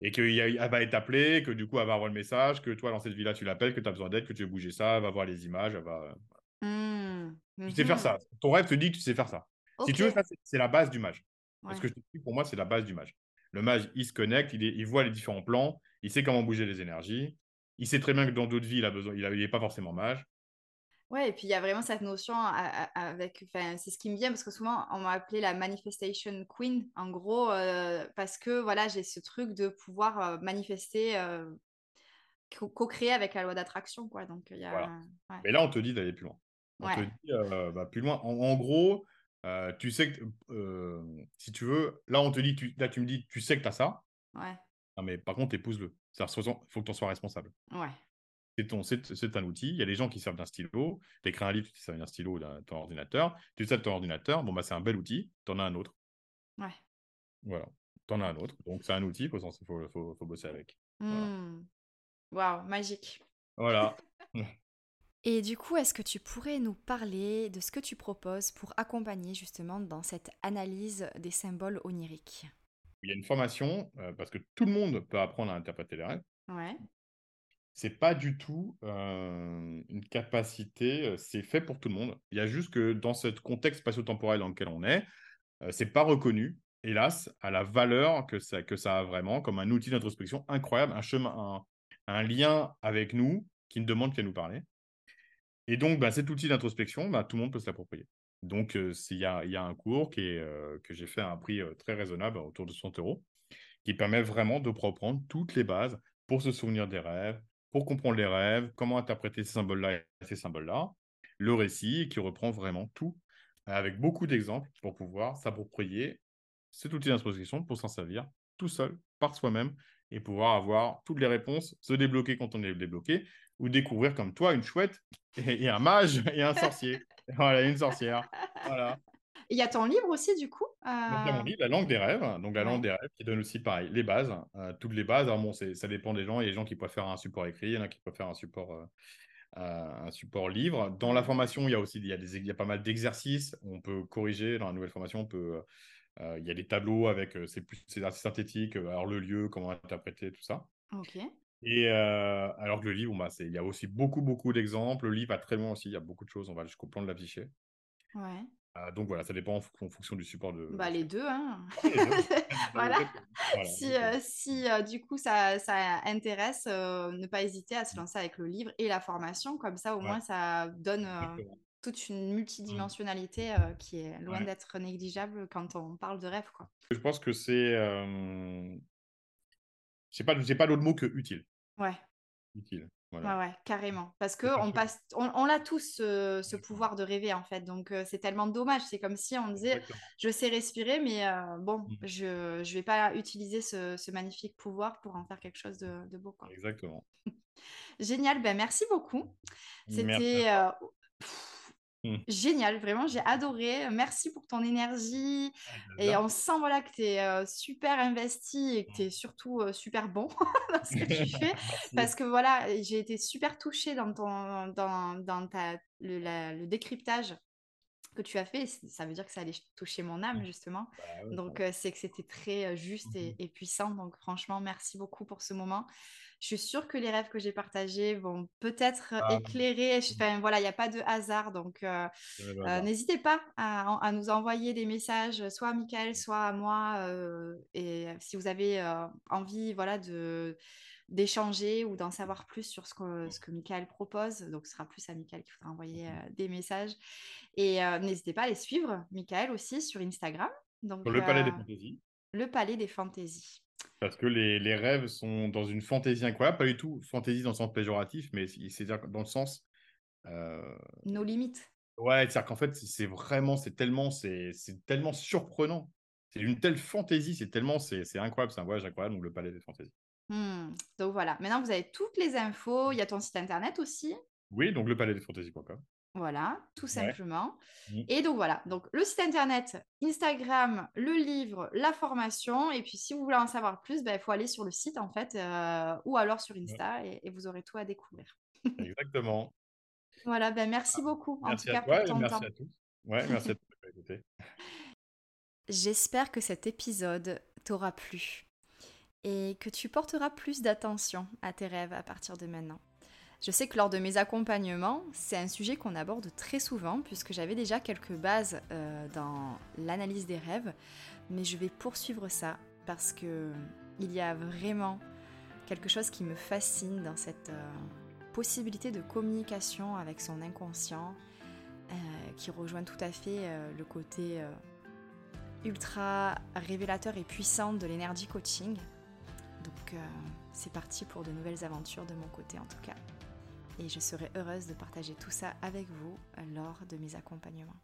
Et qu'elle va être appelée, que du coup, elle va avoir le message, que toi, dans cette vie-là, tu l'appelles, que tu as besoin d'aide, que tu veux bouger ça, elle va voir les images, elle va. Mmh. Tu sais faire ça. Ton rêve te dit que tu sais faire ça. Si tu veux, ça, c'est- la base du mage. Ouais. Parce que pour moi, c'est la base du mage. Le mage, il se connecte, il, est- il voit les différents plans, il sait comment bouger les énergies. Il sait très bien que dans d'autres vies, il a besoin, il n'est pas forcément mage. Ouais, et puis il y a vraiment cette notion avec, c'est ce qui me vient parce que souvent on m'a appelé la manifestation queen, en gros, euh, parce que voilà, j'ai ce truc de pouvoir euh, manifester, euh, co- co-créer avec la loi d'attraction, quoi. Donc il y a, Voilà. ouais. Mais là, on te dit d'aller plus loin. On te dit bah, plus loin. En, en gros, tu sais que, si tu veux, là, on te dit, tu, là, tu me dis, tu sais que tu as ça. ouais, Non, mais par contre, épouse-le. Il faut que tu en sois responsable. ouais, C'est un outil. Il y a des gens qui servent d'un stylo. Tu écris un livre, tu serves d'un stylo ou d'un ton ordinateur. Tu de ton ordinateur. Bon, bah, c'est un bel outil. Tu en as un autre. ouais. Voilà. Tu en as un autre. Donc, c'est un outil. Il faut, s'en- faut, faut, faut bosser avec. Voilà. Hmm. Waouh, magique. Voilà. Et du coup, est-ce que tu pourrais nous parler de ce que tu proposes pour accompagner justement dans cette analyse des symboles oniriques? Il y a une formation, euh, parce que tout le monde peut apprendre à interpréter les rêves. Ouais, C'est pas du tout une capacité, c'est fait pour tout le monde. Il y a juste que dans ce contexte spatio-temporel dans lequel on est, euh, c'est pas reconnu, hélas, à la valeur que ça, a vraiment comme un outil d'introspection incroyable, un chemin, un, lien avec nous qui ne demande qu'à nous parler. Et donc, bah, cet outil d'introspection, bah, tout le monde peut se l'approprier. Donc, il y a, un cours que j'ai fait à un prix très raisonnable, autour de 100 euros, qui permet vraiment de reprendre toutes les bases pour se souvenir des rêves, pour comprendre les rêves, comment interpréter ces symboles-là et ces symboles-là, le récit, qui reprend vraiment tout, avec beaucoup d'exemples pour pouvoir s'approprier cet outil d'introspection pour s'en servir tout seul, par soi-même, et pouvoir avoir toutes les réponses, se débloquer quand on est débloqué, ou découvrir comme toi une chouette et, et un mage et un sorcier. voilà, une sorcière. Voilà. Et il y a ton livre aussi, du coup Donc, il y a mon euh, livre, La langue des rêves. Donc, la Ouais. langue des rêves qui donne aussi, pareil, les bases, euh, toutes les bases. Alors, bon, ça dépend des gens. Il y a des gens qui préfèrent un support écrit, il y en a qui préfèrent un support, euh, euh, un support livre. Dans la formation, il y a aussi il y a des, il y a pas mal d'exercices. On peut corriger. Dans la nouvelle formation, on peut, euh, il y a des tableaux avec, euh, c'est plus c'est assez synthétique. Alors, le lieu, comment interpréter, tout ça. Ok. Et alors que le livre, bah, il y a aussi beaucoup, beaucoup d'exemples. Le livre va très loin aussi. Il y a beaucoup de choses. On va jusqu'au plan de l'afficher. Ouais. Euh, donc voilà, ça dépend en, fon- en fonction du support de. Bah, les deux, hein. Les deux. voilà. Voilà, Si, euh, si euh, du coup ça, ça intéresse, euh, ne pas hésiter à se lancer avec le livre et la formation. Comme ça, au Ouais. moins, ça donne toute une multidimensionnalité euh, qui est loin Ouais. d'être négligeable quand on parle de rêve. Quoi. Je pense que c'est. Euh... Je sais pas, pas d'autre mot que utile. Ouais. Utile. Ouais, Voilà. ouais, carrément. Parce que on passe, on, on a tous ce, ce pouvoir de rêver en fait. Donc euh, c'est tellement dommage. C'est comme si on disait, je sais respirer, mais euh, bon, Mhm. je je vais pas utiliser ce, ce magnifique pouvoir pour en faire quelque chose de, de beau. Quoi. Exactement. Génial, ben merci beaucoup. C'était euh, pff, Mm. génial, vraiment, j'ai adoré. Merci pour ton énergie. Et Plaisir. on sent voilà, que tu es super investi et que tu es surtout euh, super bon dans ce que tu fais. Parce que voilà, j'ai été super touchée dans, ton, dans, dans ta, le, la- le décryptage que tu as fait. Ça veut dire que ça allait toucher mon âme, justement. Bah ouais, Donc, c'est que c'était très juste et, et puissant. Donc, franchement, merci beaucoup pour ce moment. Je suis sûre que les rêves que j'ai partagés vont peut-être euh, Ah. éclairer. Je- Enfin, voilà, il n'y a pas de hasard. Donc, euh, euh, N'hésitez pas à, à nous envoyer des messages, soit à Michael, soit à moi. et si vous avez envie voilà, de, d'échanger ou d'en savoir plus sur ce que, ce que Michael propose, donc ce sera plus à Michael qu'il faudra envoyer euh, des messages. Et euh, n'hésitez pas à les suivre, Michael aussi, sur Instagram. Donc, le palais des fantaisies. le Palais des Fantaisies. Parce que les, les rêves sont dans une fantaisie incroyable, pas du tout fantaisie dans le sens péjoratif, mais c'est- c'est-à-dire dans le sens. euh, Nos limites. Ouais, c'est-à-dire qu'en fait, c'est vraiment, c'est tellement, c'est tellement surprenant. C'est une telle fantaisie, c'est tellement, c'est incroyable, c'est un voyage incroyable, donc le palais des fantaisies. Mmh. Donc voilà, maintenant vous avez toutes les infos, il y a ton site internet aussi. Oui, donc le palais des fantaisies.com. Voilà, tout simplement. Mmh. Et donc voilà, donc le site internet, Instagram, le livre, la formation. Et puis si vous voulez en savoir plus, ben, il faut aller sur le site en fait, euh, ou alors sur Insta, et, vous aurez tout à découvrir. Exactement. voilà, ben merci beaucoup en tout cas pour ton merci à tous. Ouais, merci à tous J'espère que cet épisode t'aura plu et que tu porteras plus d'attention à tes rêves à partir de maintenant. Je sais que lors de mes accompagnements, c'est un sujet qu'on aborde très souvent puisque j'avais déjà quelques bases euh, dans l'analyse des rêves, mais je vais poursuivre ça parce que il y a vraiment quelque chose qui me fascine dans cette euh, possibilité de communication avec son inconscient euh, qui rejoint tout à fait le côté ultra révélateur et puissant de l'énergie coaching. Donc c'est parti pour de nouvelles aventures de mon côté en tout cas et je serai heureuse de partager tout ça avec vous lors de mes accompagnements.